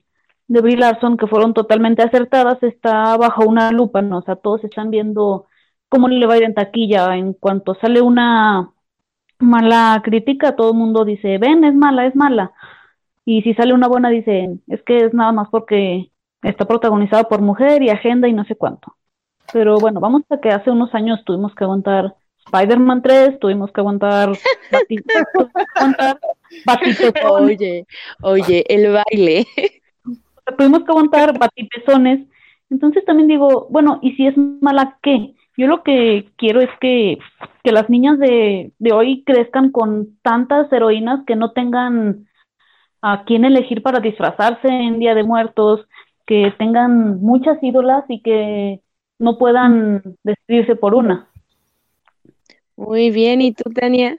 de Brie Larson, que fueron totalmente acertadas, está bajo una lupa, ¿no? O sea, todos están viendo cómo le va a ir en taquilla. En cuanto sale una mala crítica, todo el mundo dice, ven, es mala, es mala. Y si sale una buena, dicen, es que es nada más porque está protagonizada por mujer y agenda y no sé cuánto. Pero bueno, vamos a que hace unos años tuvimos que aguantar Spider-Man 3, tuvimos que aguantar Oye, oye, el baile. Tuvimos que aguantar batipezones. Entonces también digo, bueno, ¿y si es mala qué? Yo lo que quiero es que, que las niñas de, de hoy crezcan con tantas heroínas que no tengan a quién elegir para disfrazarse en Día de Muertos, que tengan muchas ídolas y que no puedan decidirse por una. Muy bien, ¿y tú, Tania?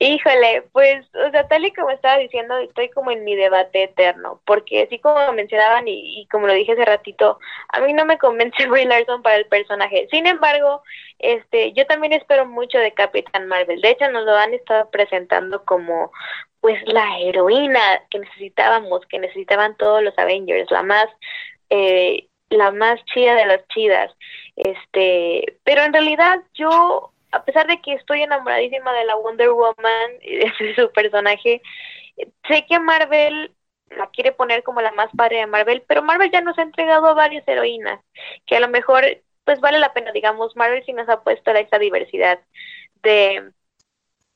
Híjole, pues, o sea, tal y como estaba diciendo, estoy como en mi debate eterno, porque así como mencionaban y, como lo dije hace ratito, a mí no me convence Brie Larson para el personaje. Sin embargo, este, yo también espero mucho de Capitán Marvel. De hecho, nos lo han estado presentando como, pues, la heroína que necesitábamos, que necesitaban todos los Avengers, la más, eh, la más chida de las chidas. Este, pero en realidad yo a pesar de que estoy enamoradísima de la Wonder Woman de su personaje, sé que Marvel la quiere poner como la más padre de Marvel, pero Marvel ya nos ha entregado a varias heroínas, que a lo mejor pues vale la pena, digamos, Marvel sí nos ha puesto a esa diversidad de,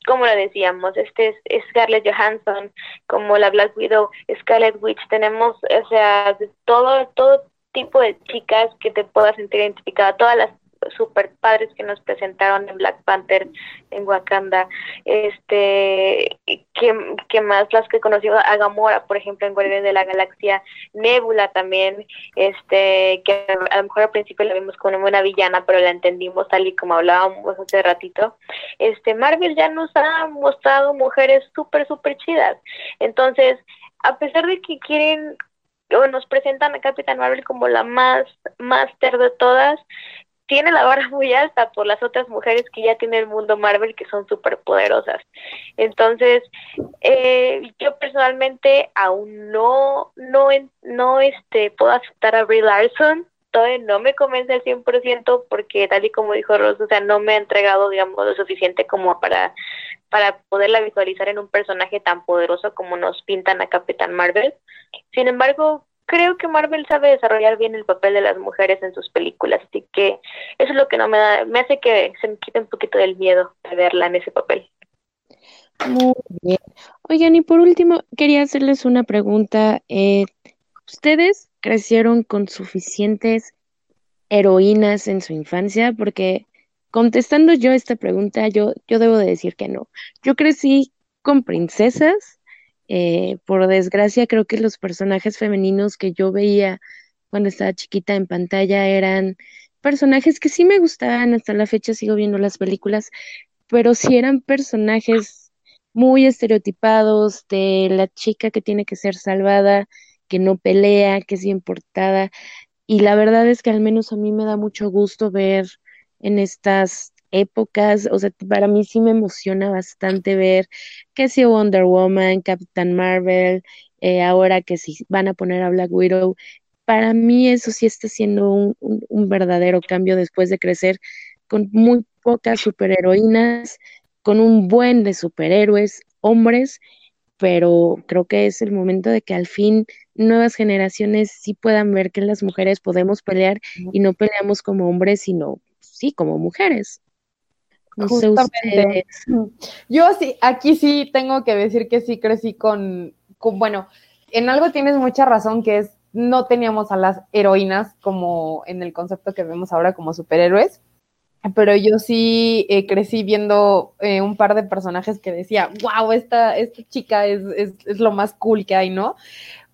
como lo decíamos, este es Scarlett Johansson, como la Black Widow, Scarlet Witch, tenemos, o sea, todo, todo tipo de chicas que te puedas sentir identificada, todas las super padres que nos presentaron en Black Panther, en Wakanda, este, que, más las que conocí a Gamora, por ejemplo, en Guardianes de la Galaxia, Nebula también, este, que a lo mejor al principio la vimos como una villana, pero la entendimos tal y como hablábamos hace ratito, este, Marvel ya nos ha mostrado mujeres súper, súper chidas, entonces, a pesar de que quieren nos presentan a Capitán Marvel como la más máster de todas, tiene la barra muy alta por las otras mujeres que ya tiene el mundo Marvel que son súper poderosas. Entonces, eh, yo personalmente aún no, no, no este, puedo aceptar a Brie Larson. No me convence al 100% porque tal y como dijo Ross, o sea, no me ha entregado, digamos, lo suficiente como para, para poderla visualizar en un personaje tan poderoso como nos pintan a Capitán Marvel. Sin embargo, creo que Marvel sabe desarrollar bien el papel de las mujeres en sus películas, así que eso es lo que no me da, me hace que se me quite un poquito del miedo de verla en ese papel. Muy bien. Oigan, y por último, quería hacerles una pregunta. Eh, ¿Ustedes crecieron con suficientes heroínas en su infancia? Porque contestando yo esta pregunta, yo, yo debo de decir que no. Yo crecí con princesas eh, por desgracia, creo que los personajes femeninos que yo veía cuando estaba chiquita en pantalla eran personajes que sí me gustaban, hasta la fecha sigo viendo las películas, pero sí eran personajes muy estereotipados de la chica que tiene que ser salvada, que no pelea, que es bien portada. Y la verdad es que al menos a mí me da mucho gusto ver en estas épocas, o sea, para mí sí me emociona bastante ver que si Wonder Woman, Captain Marvel, eh, ahora que si van a poner a Black Widow, para mí eso sí está siendo un, verdadero cambio después de crecer con muy pocas superheroínas, con un buen de superhéroes, hombres, pero creo que es el momento de que al fin nuevas generaciones sí puedan ver que las mujeres podemos pelear y no peleamos como hombres, sino sí como mujeres. Justamente. Yo sí, aquí sí tengo que decir que sí crecí con, con, bueno, en algo tienes mucha razón, que es no teníamos a las heroínas como en el concepto que vemos ahora como superhéroes, pero yo sí eh, crecí viendo eh, un par de personajes que decía, wow, esta, esta chica es, es, es, lo más cool que hay, ¿no?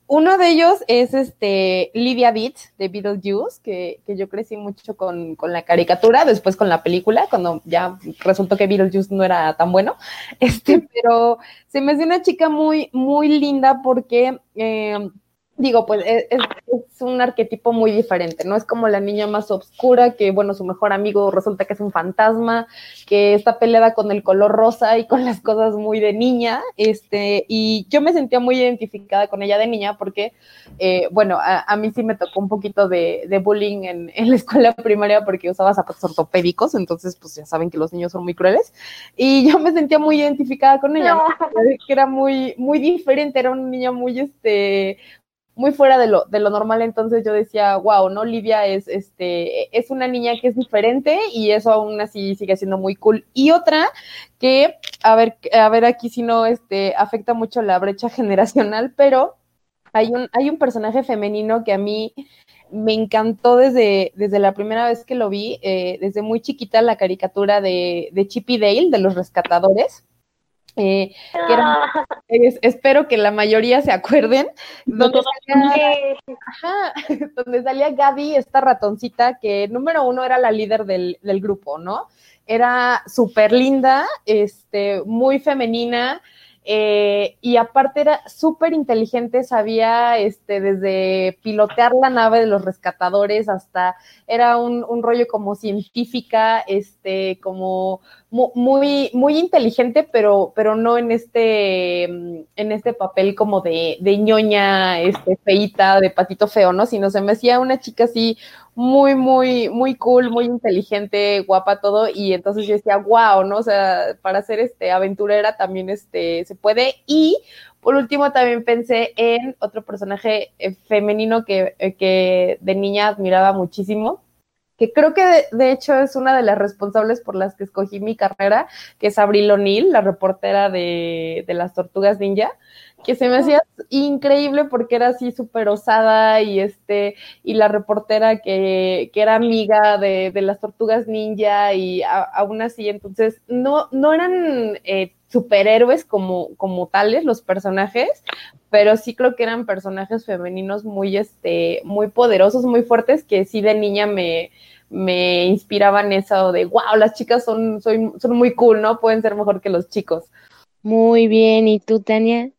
Uno de ellos es este Lydia Beat de Beetlejuice, que, que yo crecí mucho con, con, la caricatura, después con la película, cuando ya resultó que Beetlejuice no era tan bueno. Este, pero se me hace una chica muy, muy linda porque eh, digo, pues e, es, es, un arquetipo muy diferente, ¿no? Es como la niña más oscura que, bueno, su mejor amigo resulta que es un fantasma, que está peleada con el color rosa y con las cosas muy de niña, este, y yo me sentía muy identificada con ella de niña porque, eh, bueno, a, mí sí me tocó un poquito de, de bullying en, en, la escuela primaria porque usaba zapatos ortopédicos, entonces, pues ya saben que los niños son muy crueles, y yo me sentía muy identificada con ella, que era muy, muy diferente, era una niña muy, este, muy fuera de lo, de lo normal, entonces yo decía, wow, ¿no? Livia es, este, es una niña que es diferente y eso aún así sigue siendo muy cool. Y otra que, a ver, a ver aquí si no, este, afecta mucho la brecha generacional, pero hay un, hay un personaje femenino que a mí me encantó desde, desde la primera vez que lo vi, eh, desde muy chiquita, la caricatura de, de Chippy Dale, de los rescatadores eh, ah. espero que la mayoría se acuerden, donde, salía, donde salía Gaby, esta ratoncita, que número uno era la líder del, del grupo, ¿no? Era súper linda, este, muy femenina, eh, y aparte era súper inteligente, sabía este, desde pilotear la nave de los rescatadores hasta era un, un rollo como científica, este, como muy, muy inteligente, pero, pero no en este, en este papel como de, de ñoña, este, feita, de patito feo, ¿no? Sino se me hacía una chica así muy, muy, muy cool, muy inteligente, guapa todo, y entonces yo decía, wow, ¿no? O sea, para ser este aventurera también este se puede. Y por último también pensé en otro personaje eh, femenino que, eh, que de niña admiraba muchísimo, que creo que de, hecho es una de las responsables por las que escogí mi carrera, que es Abril O'Neill, la reportera de, de las Tortugas Ninja, que se me hacía increíble porque era así súper osada y este, y la reportera que, que era amiga de, de, las Tortugas Ninja y aún así, entonces no, no eran eh, superhéroes como, como tales los personajes, pero sí creo que eran personajes femeninos muy, este, muy poderosos, muy fuertes, que sí de niña me, me inspiraban eso de, wow, las chicas son, son, son muy cool, ¿no? Pueden ser mejor que los chicos. Muy bien, ¿y tú, Tania?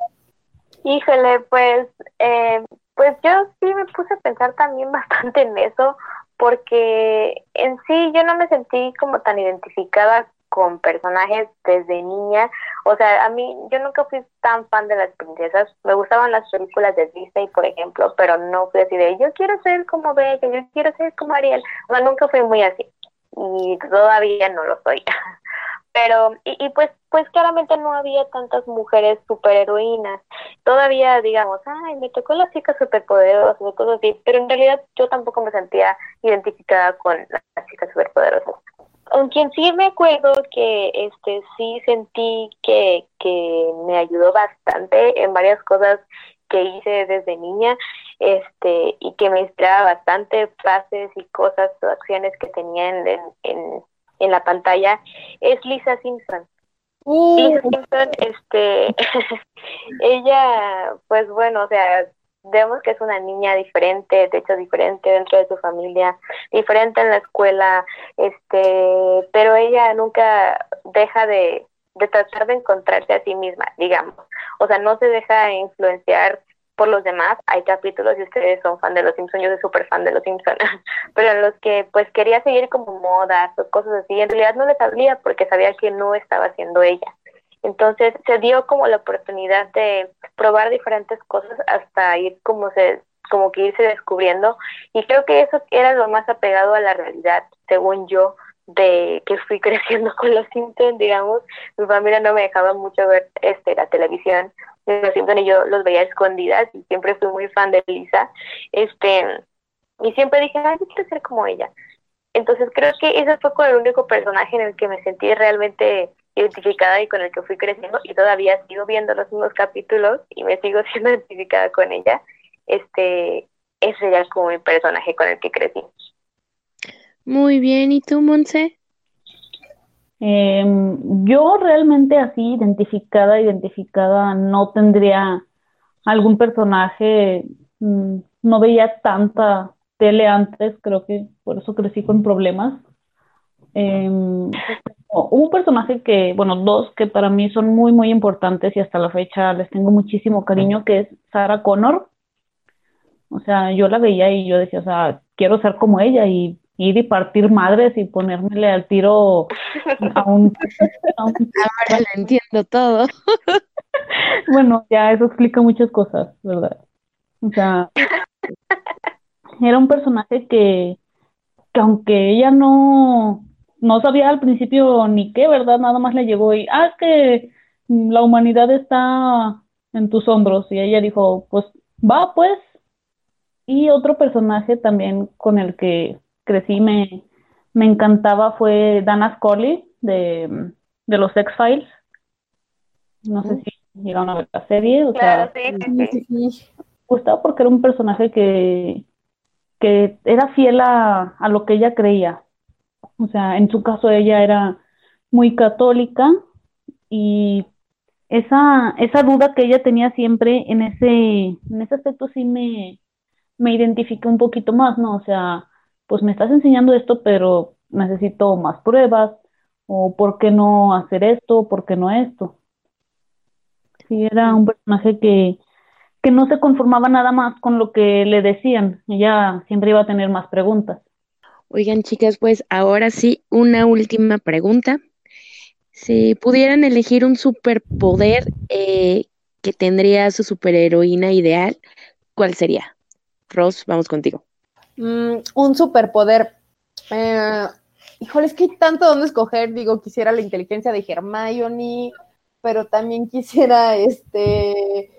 Híjole, pues, eh, pues yo sí me puse a pensar también bastante en eso, porque en sí yo no me sentí como tan identificada con personajes desde niña. O sea, a mí, yo nunca fui tan fan de las princesas. Me gustaban las películas de Disney, por ejemplo, pero no fui así de yo quiero ser como Bella, yo quiero ser como Ariel. O sea, nunca fui muy así. Y todavía no lo soy. pero, y, pues, pues claramente no había tantas mujeres superheroínas. Todavía, digamos, ay, me tocó las chicas superpoderosas o cosas así, pero en realidad yo tampoco me sentía identificada con las chicas superpoderosas con quien sí me acuerdo que este sí sentí que, que me ayudó bastante en varias cosas que hice desde niña este y que me inspiraba bastante frases y cosas o acciones que tenía en, en, en la pantalla es Lisa Simpson. Uh. Lisa Simpson, este, ella, pues bueno, o sea, vemos que es una niña diferente, de hecho diferente dentro de su familia, diferente en la escuela, este, pero ella nunca deja de, de tratar de encontrarse a sí misma, digamos. O sea, no se deja influenciar por los demás. Hay capítulos y ustedes son fan de los Simpsons, yo soy súper fan de los Simpsons, pero en los que pues quería seguir como modas o cosas así, en realidad no les sabía porque sabía que no estaba haciendo ella. Entonces se dio como la oportunidad de probar diferentes cosas hasta ir como se como que irse descubriendo. Y creo que eso era lo más apegado a la realidad, según yo, de que fui creciendo con los Simpsons, digamos, mi familia no me dejaba mucho ver este la televisión. Los Simpsons y yo los veía escondidas y siempre fui muy fan de Lisa, este y siempre dije, ay, yo quiero ser como ella. Entonces creo que ese fue como el único personaje en el que me sentí realmente identificada y con el que fui creciendo y todavía sigo viendo los mismos capítulos y me sigo siendo identificada con ella, este, ese sería como mi personaje con el que crecí. Muy bien, ¿y tú, Monse? Em, yo realmente así identificada, identificada, no tendría algún personaje, mm, no veía tanta tele antes, creo que por eso crecí con problemas. Eh, un personaje que, bueno, dos que para mí son muy, muy importantes y hasta la fecha les tengo muchísimo cariño, que es Sarah Connor. O sea, yo la veía y yo decía, o sea, quiero ser como ella y ir y partir madres y ponérmele al tiro a un... Ahora lo entiendo todo. bueno, ya eso explica muchas cosas, ¿verdad? O sea, era un personaje que, que aunque ella no, no sabía al principio ni qué, ¿verdad? Nada más le llegó y, ah, es que la humanidad está en tus hombros. Y ella dijo, pues va, pues. Y otro personaje también con el que crecí, me, me encantaba, fue Dana Scully de, de los X-Files. No sé si llegaron a ver la serie. O Claro, sea, sí, sí, sí. me gustaba porque era un personaje que, que era fiel a, a lo que ella creía. O sea, en su caso ella era muy católica y esa, esa duda que ella tenía siempre en ese, en ese aspecto sí me, me identifiqué un poquito más, ¿no? O sea, pues me estás enseñando esto, pero necesito más pruebas, o por qué no hacer esto, por qué no esto. Sí, era un personaje que, que no se conformaba nada más con lo que le decían, ella siempre iba a tener más preguntas. Oigan, chicas, pues ahora sí, una última pregunta. Si pudieran elegir un superpoder eh, que tendría su superheroína ideal, ¿cuál sería? Ross, vamos contigo. Mm, un superpoder. Eh, híjole, es que hay tanto donde escoger. Digo, quisiera la inteligencia de Hermione, pero también quisiera, este,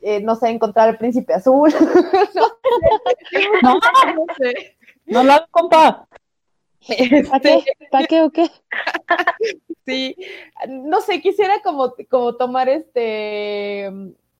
eh, no sé, encontrar al príncipe azul. no, sé, no sé. No lo hagas, compa. ¿Para qué? Este, ¿Para qué o qué? sí, no sé, quisiera como, como tomar este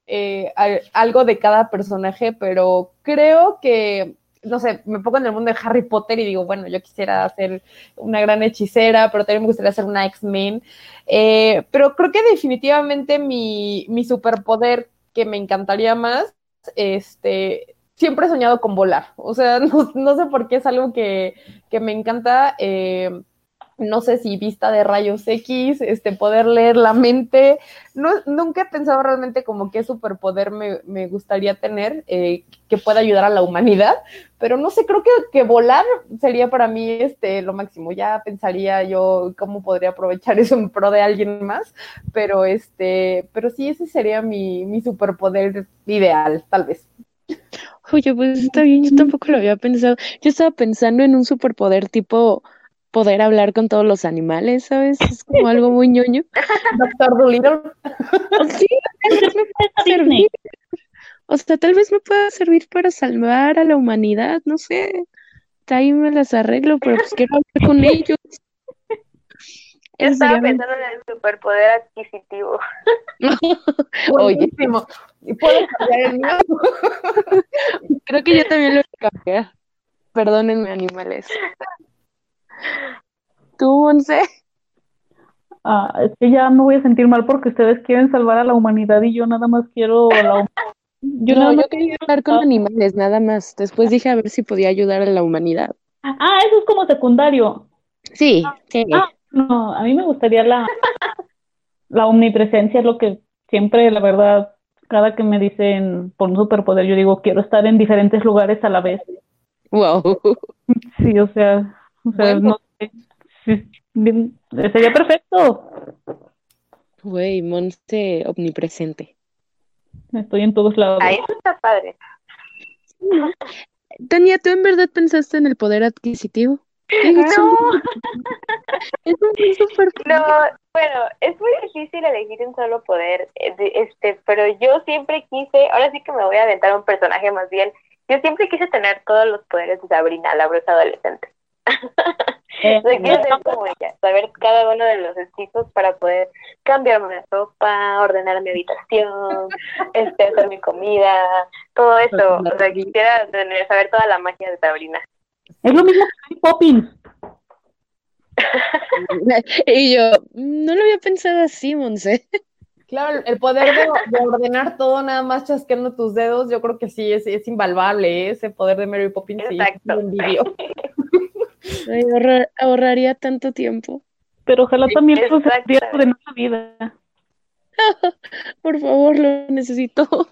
eh, al- algo de cada personaje, pero creo que, no sé, me pongo en el mundo de Harry Potter y digo, bueno, yo quisiera ser una gran hechicera, pero también me gustaría ser una X-Men. Eh, pero creo que definitivamente mi, mi superpoder que me encantaría más, este, siempre he soñado con volar. O sea, no, no sé por qué es algo que, que me encanta. eh, no sé si vista de rayos X, este, poder leer la mente. No, nunca he pensado realmente como qué superpoder me, me gustaría tener eh, que pueda ayudar a la humanidad, pero no sé, creo que, que volar sería para mí este, lo máximo. Ya pensaría yo cómo podría aprovechar eso en pro de alguien más, pero, este, pero sí, ese sería mi, mi superpoder ideal, tal vez. Oye, pues está bien, yo tampoco lo había pensado. Yo estaba pensando en un superpoder tipo poder hablar con todos los animales, ¿sabes? Es como algo muy ñoño. Doctor Dolittle. Sí, tal vez me pueda servir. O sea, tal vez me pueda servir para salvar a la humanidad, no sé. Ahí me las arreglo, pero pues quiero hablar con ellos. Yo estaba pensando en el superpoder adquisitivo. Oye, puedo cambiar el mío. creo que yo también lo voy a cambiar. Perdónenme, animales. ¿Tú, Monse? Ah, es que ya me voy a sentir mal porque ustedes quieren salvar a la humanidad y yo nada más quiero a la Yo No, nada yo más- quería hablar con animales, nada más. Después dije a ver si podía ayudar a la humanidad. Ah, eso es como secundario. Sí, sí. Ah, no, a mí me gustaría la, la omnipresencia, es lo que siempre, la verdad, cada que me dicen por un superpoder, yo digo, quiero estar en diferentes lugares a la vez. Wow. Sí, o sea, o sea, Bueno. no sé, sí, bien, sería perfecto. Güey, Monse omnipresente. Estoy en todos lados. Ahí eso está padre. Tania, ¿tú en verdad pensaste en el poder adquisitivo? No, un- es un super no, bueno, es muy difícil elegir un solo poder, eh, este, pero yo siempre quise, ahora sí que me voy a aventar un personaje más bien, yo siempre quise tener todos los poderes de Sabrina, la bruja adolescente. Eh, O sea, quiero ser como ella, saber cada uno de los hechizos para poder cambiarme la ropa, ordenar mi habitación, este, hacer mi comida, todo eso. O sea, quisiera tener, saber toda la magia de Sabrina. Es lo mismo que Mary Poppins. Y yo, no lo había pensado así, Monse. Claro, el poder de, de ordenar todo nada más chasqueando tus dedos, yo creo que sí, es, es invaluable, ¿eh? ese poder de Mary Poppins. Sí, Exacto. lo envidio. Ay, ahorra- ahorraría tanto tiempo. Pero ojalá también pues, Exacto. pudiera ordenar la vida. Por favor, lo necesito.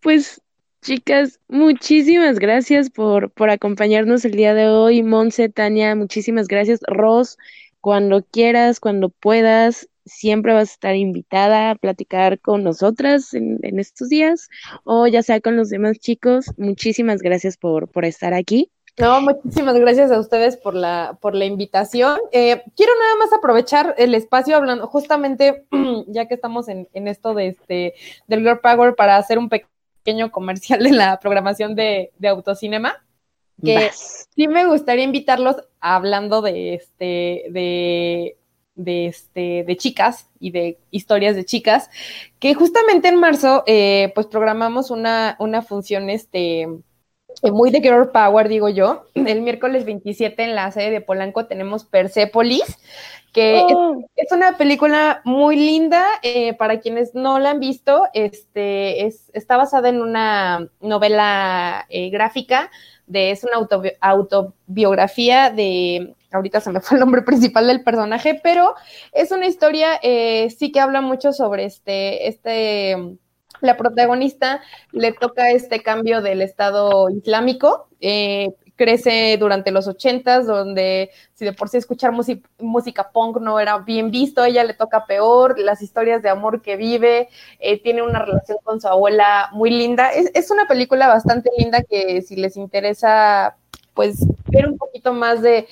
Pues Chicas, muchísimas gracias por, por acompañarnos el día de hoy. Monse, Tania, muchísimas gracias. Ros, cuando quieras, cuando puedas, siempre vas a estar invitada a platicar con nosotras en, estos días o ya sea con los demás chicos. Muchísimas gracias por, por estar aquí. No, muchísimas gracias a ustedes por la, por la invitación. Eh, quiero nada más aprovechar el espacio hablando, justamente, ya que estamos en, en esto de este, del Girl Power, para hacer un pequeño comercial de la programación de, de autocinema. Que sí me gustaría invitarlos hablando de este, de de, este, de chicas y de historias de chicas, que justamente en marzo, eh, pues programamos una, una función, este, muy de Girl Power, digo yo. El miércoles 27 en la sede de Polanco tenemos Persepolis, que oh. es, una película muy linda. Eh, para quienes no la han visto, este, es, está basada en una novela gráfica, de, es una autobiografía de ahorita se me fue el nombre principal del personaje, pero es una historia, eh, sí que habla mucho sobre este, este, la protagonista le toca este cambio del Estado Islámico, eh, crece durante los ochentas, donde si de por sí escuchar música punk no era bien visto, a ella le toca peor, las historias de amor que vive, eh, tiene una relación con su abuela muy linda. Es, es, una película bastante linda que si les interesa pues ver un poquito más de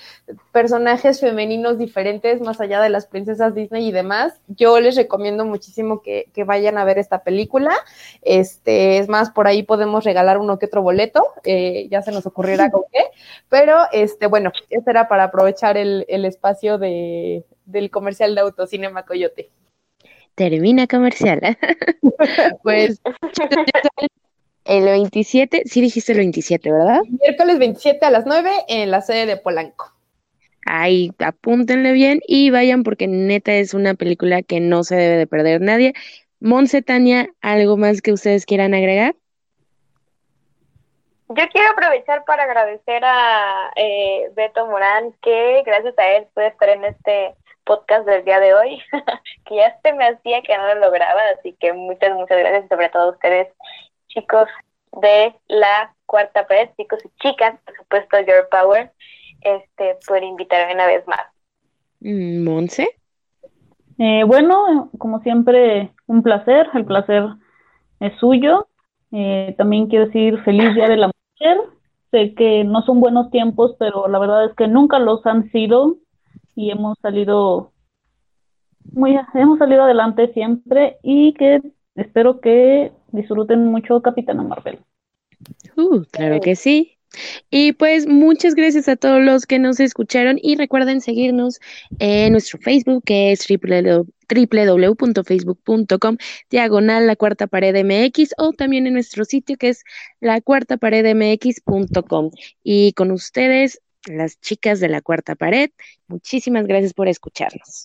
personajes femeninos diferentes, más allá de las princesas Disney y demás, yo les recomiendo muchísimo que, vayan a ver esta película. Este, es más, por ahí podemos regalar uno que otro boleto, eh, ya se nos ocurrirá con qué, pero este, bueno, este era para aprovechar el, espacio de, del comercial de Autocinema Coyote. Termina comercial. pues el 27, sí dijiste el 27, ¿verdad? Miércoles 27 a las 9 en la sede de Polanco. Ahí apúntenle bien y vayan porque neta es una película que no se debe de perder nadie. Monse, Tania, ¿algo más que ustedes quieran agregar? Yo quiero aprovechar para agradecer a eh, Beto Morán, que gracias a él puede estar en este podcast del día de hoy, que ya se me hacía que no lo lograba, así que muchas, muchas gracias, sobre todo a ustedes chicos de la cuarta pared, chicos y chicas, por supuesto, Your Power, este, por invitarme una vez más. Mm, Monse. Eh, bueno, como siempre, un placer, el placer es suyo. Eh, también quiero decir feliz Día de la Mujer. Sé que no son buenos tiempos, pero la verdad es que nunca los han sido y hemos salido muy, hemos salido adelante siempre y que espero que disfruten mucho Capitana Marvel. Uh, claro que sí. Y pues muchas gracias a todos los que nos escucharon y recuerden seguirnos en nuestro Facebook que es www.facebook.com diagonal la cuarta pared MX o también en nuestro sitio que es la cuarta pared MX.com. Y con ustedes, las chicas de la cuarta pared, muchísimas gracias por escucharnos.